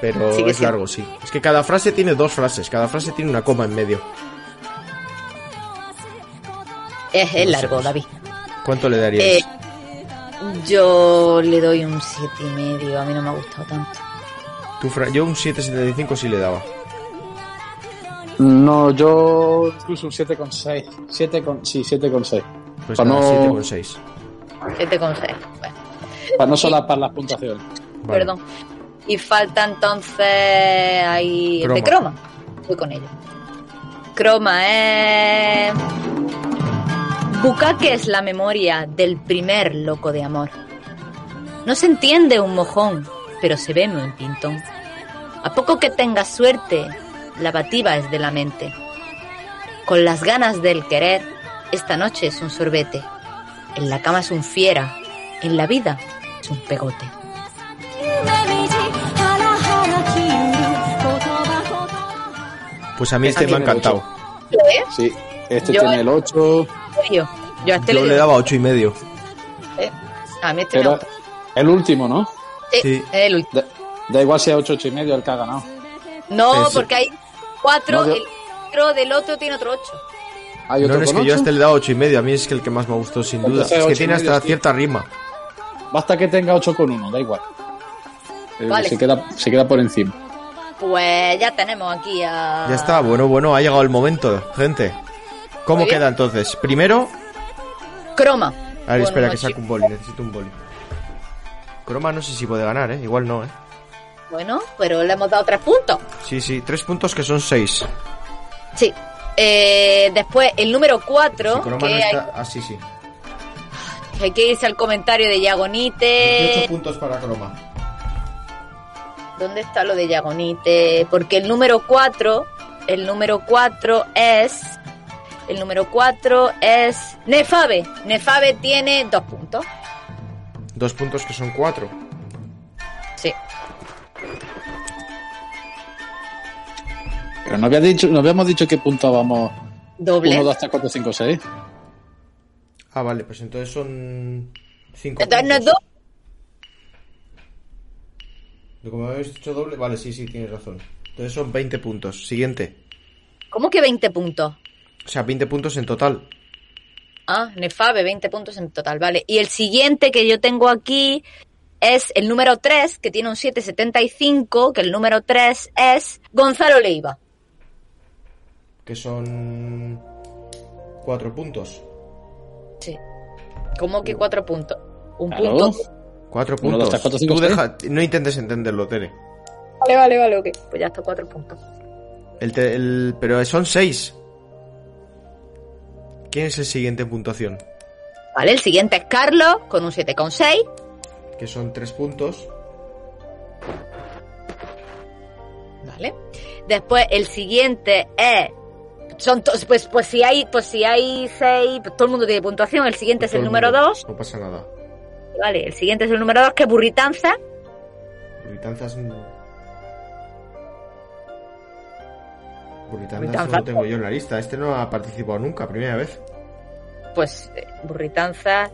pero Sigue es siendo- largo, sí. Es que cada frase tiene dos frases, cada frase tiene una coma en medio. Es, es No sé, largo, pues. David. ¿Cuánto le darías? Eh, yo le doy un siete y medio. A mí no me ha gustado tanto. Fra- Yo un 7.75 sí le daba. No, yo incluso un 7,6. 7 con, sí, 7,6. Pues Para nada, no- 7,6. Siete con seis. Bueno, Para no solapar las puntuaciones. Vale. perdón. Y falta entonces ahí el de Croma. croma. Voy con ello. Croma es. Bukake es la memoria del primer loco de amor. No se entiende un mojón, pero se ve un pintón. A poco que tengas suerte, la bativa es de la mente. Con las ganas del querer, esta noche es un sorbete. En la cama es un fiera, en la vida es un pegote. Pues a mí este, este me ha encantado. Sí, este tiene el 8. Yo, yo a este Yo le daba ocho y medio. eh, A mí este gusta. el último, ¿no? Sí, Sí. el último. Da, da igual sea 8, 8 y medio el que ha ganado. No, Ese. porque hay cuatro, No, yo- el otro del otro tiene otro ocho. Hay No, otro no, es que yo a ocho. este le he dado ocho y medio. A mí es que el que más me gustó, sin duda. Entonces, Es que ocho tiene medio, hasta sí. cierta rima. Basta que tenga 8 con 1, da igual. Eh, Vale. Se, queda, se queda por encima. Pues ya tenemos aquí a. Ya está, bueno, bueno, ha llegado el momento, gente. ¿Cómo queda entonces? Primero, Croma. a ver, Bueno, espera no, que saque chico. un boli, necesito un boli. Croma no sé si puede ganar, ¿eh? Igual no, ¿eh? Bueno, pero le hemos dado tres puntos. Sí, sí, tres puntos que son seis. Sí. Eh, después, el número cuatro, Si Croma que, no hay, está... Ah, sí, sí. que hay que irse al comentario de 18 Yagonite. puntos para Croma. ¿Dónde está lo de Yagonite? Porque el número 4, el número 4 es. El número 4 es Nefabe. Nefabe tiene dos puntos. Dos puntos que son cuatro. Sí. Pero no, había dicho, no habíamos dicho que puntuábamos Doble. 1, 2, 3, 4, 5, 6. Ah, vale, pues entonces son cinco Entonces no es dos. Como habéis dicho doble, vale, sí, sí, tienes razón. Entonces son 20 puntos. Siguiente. ¿Cómo que 20 puntos? O sea, 20 puntos en total. Ah, Nefabe, 20 puntos en total, vale. Y el siguiente que yo tengo aquí es el número 3, que tiene un 775, que el número 3 es Gonzalo Leiva. Que son... 4 puntos. Sí. ¿Cómo que 4 puntos? Un Claro. punto. 4 Uno, dos, puntos. tres, cuatro, cinco, Tú deja... No intentes entenderlo, Tere. Vale, vale, vale, ok. Pues ya está 4 puntos. El te- el- Pero son 6. ¿Quién es el siguiente en puntuación? Vale, el siguiente es Carlos, con un 7,6. Que son 3 puntos. Vale. Después el siguiente es son to- pues pues si hay pues si hay seis pues todo el mundo tiene puntuación. El siguiente es el número mundo. 2. No pasa nada. Vale, el siguiente es el número 2 que es Burritanza. Burritanzas. Burritanzas Burritanzas. solo tengo yo en la lista. Este no ha participado nunca, primera vez. Pues eh, Burritanza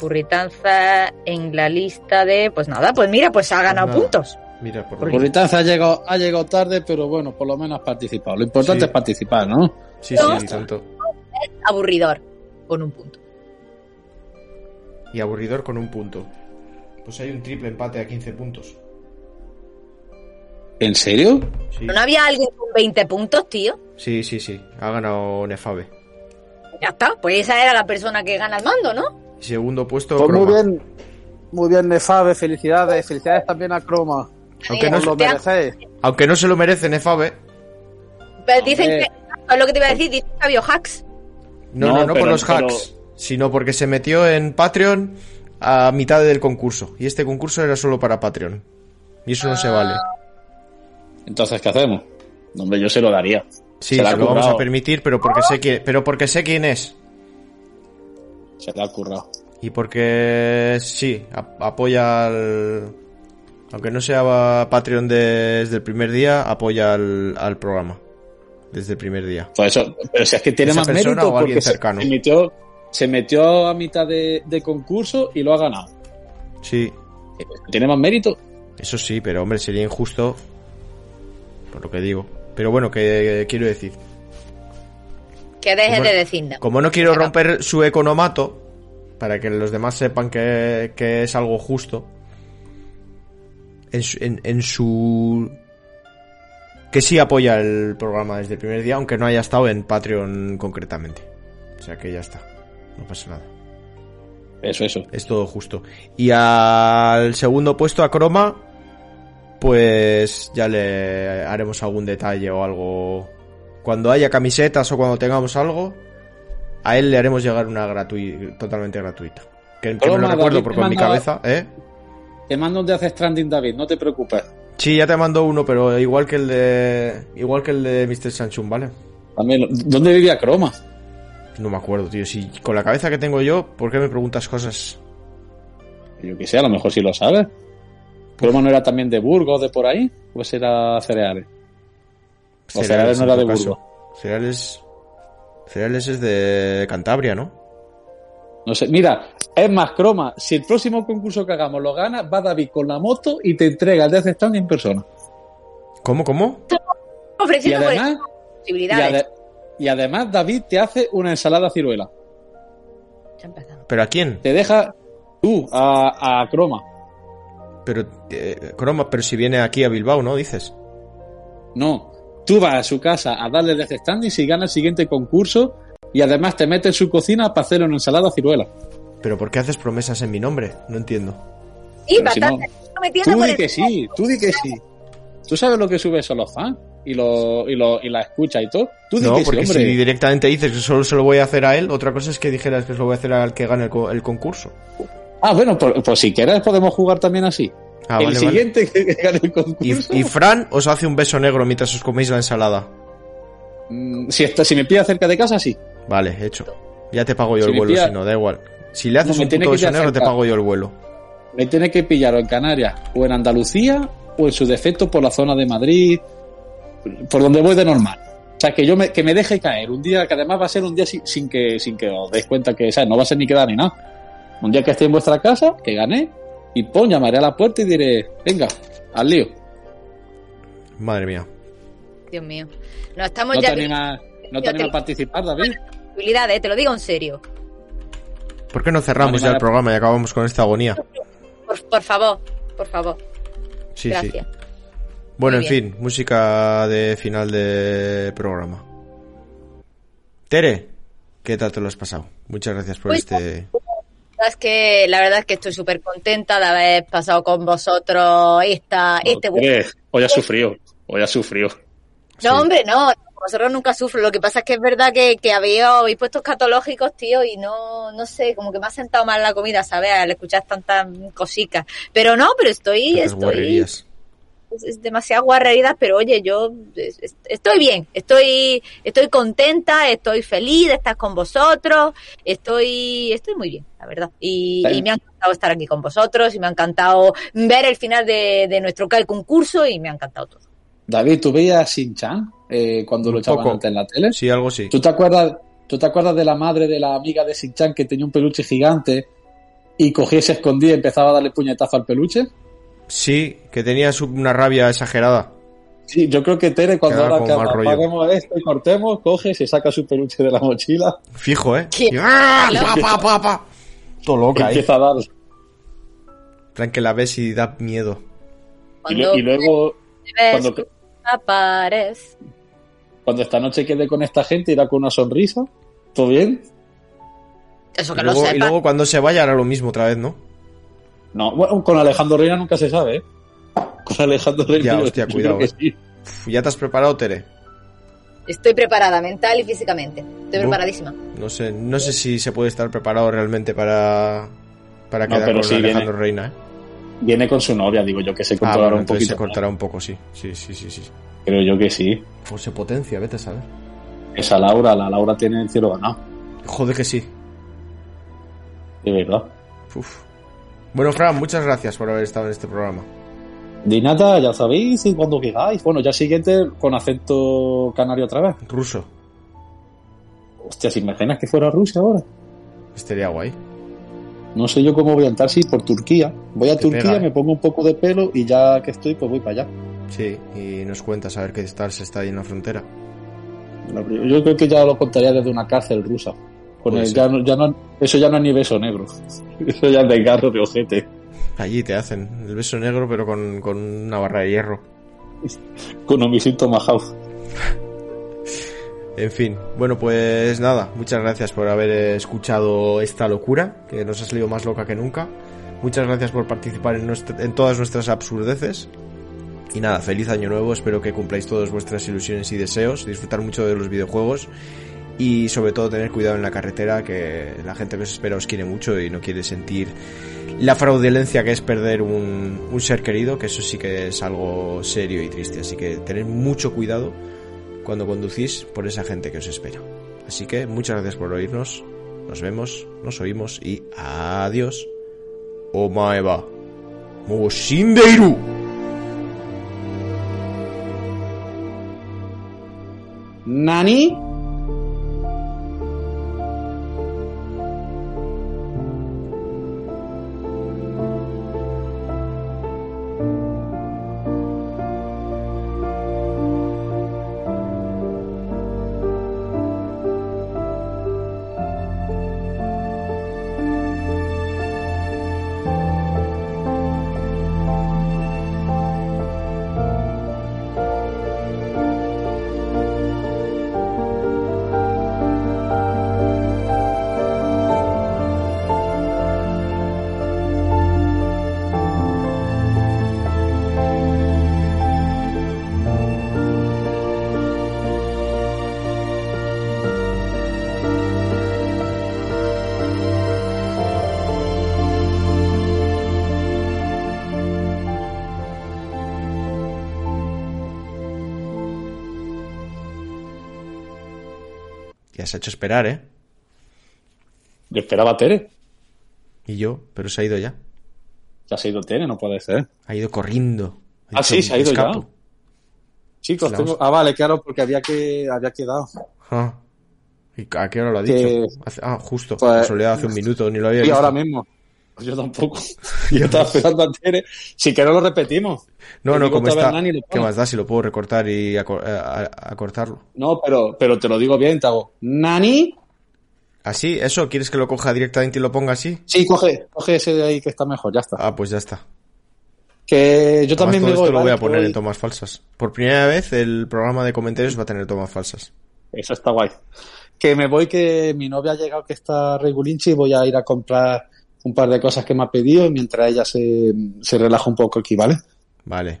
Burritanza en la lista de pues nada, pues mira, pues ha ganado nada. puntos. Mira, por Burritanza ha llegado, ha llegado tarde, pero bueno, por lo menos has participado. Lo importante Sí. es participar, ¿no? Sí, No. sí, tanto. Aburridor con un punto. Y aburridor con un punto. Pues hay un triple empate a 15 puntos. ¿En serio? Sí, ¿No había alguien con 20 puntos, tío? sí, sí. sí. Ha ganado Nefabe. Ya está, pues esa era la persona que gana el mando, ¿no? Segundo puesto, Pues muy bien, muy bien, Nefabe, felicidades, felicidades también a Croma. Aunque no, lo merecéis. aunque no se lo merece Nefabe. Pero dicen que es lo que te iba a decir, dicen que había hacks. No, No, no, no por los hacks, sino porque se metió en Patreon a mitad del concurso. Y este concurso era solo para Patreon. Y eso no se vale. Entonces, ¿qué hacemos? Hombre, yo se lo daría. Sí, se la lo vamos a permitir, pero porque sé quién, pero porque sé quién es. Se le ha currado. Y porque sí, apoya al. Aunque no sea Patreon desde el primer día, apoya al, al programa. Desde el primer día. Pues eso, pero si es que tiene ¿Esa más mérito porque se- cercano? Se, metió, se metió a mitad de, de concurso y lo ha ganado. Sí, Tiene más mérito. eso sí, pero hombre, sería injusto. Por lo que digo. Pero bueno, que quiero decir. Que deje Bueno, de decir nada. Como no quiero romper su economato, para que los demás sepan que, que es algo justo, en su, en, en su- Que sí apoya el programa desde el primer día, aunque no haya estado en Patreon concretamente. O sea que ya está, no pasa nada. Eso, eso. Es todo justo. Y al segundo puesto, a Croma, pues ya le haremos algún detalle o algo. Cuando haya camisetas o cuando tengamos algo, a él le haremos llegar una gratuita, totalmente gratuita. Que, que Croma, lo recuerdo porque en mi cabeza, ¿eh? Te mando un Death Stranding, David, no te preocupes. Sí, ya te mando uno, pero igual que el de. Igual que el de Mr. Sanchun, ¿vale? También, ¿Dónde vivía Croma? No me acuerdo, tío. Si con la cabeza que tengo yo, ¿por qué me preguntas cosas? Yo que sé, a lo mejor sí lo sabes. ¿Croma no era también de Burgos, de por ahí? ¿Pues era cereales? O Cereales no era de. Burgos. Cereales. Cereales es de Cantabria, ¿no? No sé, mira, es más, Croma, si el próximo concurso que hagamos lo gana, va David con la moto y te entrega el Death Stranding en persona. ¿Cómo, cómo? Y Ofreciendo además, y, ade- y además David te hace una ensalada ciruela. Ya empezamos. ¿Pero a quién? Te deja tú a, a Croma. Pero, eh, Croma, pero si viene aquí a Bilbao, ¿no? Dices. No, tú vas a su casa a darle Death Stranding si gana el siguiente concurso y además te mete en su cocina para hacerle una ensalada ciruela. ¿Pero por qué haces promesas en mi nombre? No entiendo. Sí, Pero si bastante. no- Tú di que sí, tú di que sí. Tú sabes lo que sube son los fans y lo, y lo y la escucha y todo. Tú di No, que sí, porque hombre. si directamente dices que solo se lo voy a hacer a él, otra cosa es que dijeras que se lo voy a hacer al que gane el, co- el concurso. Ah, bueno, pues, pues si quieres podemos jugar también así. Ah, el vale, vale. siguiente que gane el concurso. Y, y Fran os hace un beso negro mientras os coméis la ensalada. Mm, si, está, si me pilla cerca de casa, sí. Vale, hecho. Ya te pago yo Si el vuelo, pilla- si no, da igual. Si le haces No, un puto beso negro, te pago yo el vuelo. Me tiene que pillar o en Canarias, o en Andalucía, o en su defecto por la zona de Madrid, por donde voy de normal. O sea, que yo me, que me deje caer un día, que además va a ser un día sin, sin que, sin que os deis cuenta que, ¿sabes? No va a ser ni quedar ni nada. Un día que esté en vuestra casa, que gané, y pon, llamaré a la puerta y diré, venga, al lío. Madre mía. Dios mío. No estamos ¿No ya te no te te- a participar, David? posibilidades, te lo digo en serio. ¿Por qué no cerramos ya el programa y acabamos con esta agonía? Por, por favor, por favor. Sí, Gracias. sí. Bueno, en fin, música de final de programa. Tere, ¿qué tal te lo has pasado? Muchas gracias por Muy este... La verdad es que, la verdad es que estoy súper contenta de haber pasado con vosotros esta, este buen Hombre, Hoy ha sufrido. Hoy ha sufrido. No, Sí. hombre, no. Vosotros nunca sufro. Lo que pasa es que es verdad que, que habéis, habéis puesto escatológicos, tío, y no, no sé, como que me ha sentado mal la comida, ¿sabes? Al escuchar tantas cositas. Pero no, pero estoy, estoy. Es, es demasiado guarrerías, pero oye, yo es- es- estoy bien, estoy, estoy contenta, estoy feliz de estar con vosotros, estoy, estoy muy bien, la verdad. Y, me ha encantado estar aquí con vosotros, y me ha encantado ver el final de, de nuestro concurso, y me ha encantado todo. David, ¿tú veías Shin-Chan eh, cuando lo echaban antes en la tele? Sí, algo sí. ¿Tú te acuerdas, ¿Tú te acuerdas de la madre de la amiga de Shin-Chan que tenía un peluche gigante y cogía y se escondía y empezaba a darle puñetazo al peluche? Sí, que tenías una rabia exagerada. Sí, yo creo que Tere, cuando ahora que apaguemos esto y cortemos, coge, se saca su peluche de la mochila Fijo, ¿eh? Y- ¡Ah! Pa, pa, pa, pa. Todo y loca, ¿eh? empieza a dar. Plan que la ves y da miedo. Y, Cuando y luego, cuando, que aparece. cuando esta noche quede con esta gente, irá con una sonrisa. ¿Todo bien? Eso Y que luego, lo y sepa. luego cuando se vaya hará lo mismo otra vez, ¿no? No, bueno, con Alejandro Reina nunca se sabe, ¿eh? Con Alejandro Reina. Ya, hostia, yo cuidado, creo que sí. Uf, ¿Ya te has preparado, Tere? Estoy preparada mental y físicamente. Estoy preparadísima. No sé, no sé si se puede estar preparado realmente para, para No, quedar pero con sí, Alejandro viene. Reina, ¿eh? Viene con su novia, digo yo que se Ah, controlará bueno, un poquito. se cortará un poco, sí. Sí, sí, sí, sí. Creo yo que sí. Pues se potencia, vete a saber. Esa Laura, la Laura tiene el cielo ganado. Joder que sí. De verdad. Uf. Bueno, Fran, muchas gracias por haber estado en este programa. De nada, ya sabéis, y cuando queráis. Bueno, ya siguiente con acento canario otra vez. Ruso. Hostia, ¿se imaginas que fuera Rusia ahora? Estaría guay. No sé yo cómo voy a entrar, sí, por Turquía. Voy a Te Turquía, pega, ¿eh? me pongo un poco de pelo y ya que estoy, pues voy para allá. Sí, y nos cuentas a ver qué tal se está ahí en la frontera. Yo creo que ya lo contaría desde una cárcel rusa. Con Puede el- ser. ya no, ya no- eso ya no es ni beso negro. Eso ya es de garro de ojete. Allí te hacen el beso negro, pero con, con una barra de hierro. Con homicidio majao. En fin, bueno, pues nada, muchas gracias por haber escuchado esta locura, que nos ha salido más loca que nunca. Muchas gracias por participar en, nuestra- en todas nuestras absurdeces. Y nada, feliz año nuevo, espero que cumpláis todas vuestras ilusiones y deseos, disfrutar mucho de los videojuegos y sobre todo tener cuidado en la carretera, que la gente que os espera os quiere mucho y no quiere sentir la fraudulencia que es perder un, ser querido, que eso sí que es algo serio y triste, así que tened mucho cuidado cuando conducís por esa gente que os espera. Así que muchas gracias por oírnos, nos vemos, nos oímos y adiós. Omaeva. Moshindeiru. ¿Nani? Ya se ha hecho esperar, ¿eh? Yo esperaba a Tere. Y yo, pero se ha ido ya. Ya se ha ido Tere, no puede ser. Ha ido corriendo. Ha Ah, sí, se ha ido "Escapo". ya. Chicos, tengo... Ah, vale, claro, porque había que había quedado. Ah. ¿Y a qué hora lo ha dicho? Hace- ah, justo. Pues- Casualidad, hace un minuto, ni lo había Y visto. ahora mismo. Yo tampoco. Yo estaba esperando a Tere. Si que no lo repetimos. No, no, como está. ¿Qué más da si lo puedo recortar y acor- eh, acortarlo? No, pero, pero te lo digo bien, te hago. ¿Nani? ¿Así? ¿Eso? ¿Quieres que lo coja directamente y lo ponga así? Sí, coge, coge ese de ahí que está mejor, ya está. Ah, pues ya está. Que yo Además, también todo me esto voy, lo voy a poner Voy- en tomas falsas. Por primera vez el programa de comentarios va a tener tomas falsas. Eso está guay. Que me voy, que mi novia ha llegado que está regulinchi y voy a ir a comprar un par de cosas que me ha pedido mientras ella se, se relaja un poco aquí, ¿vale? Vale.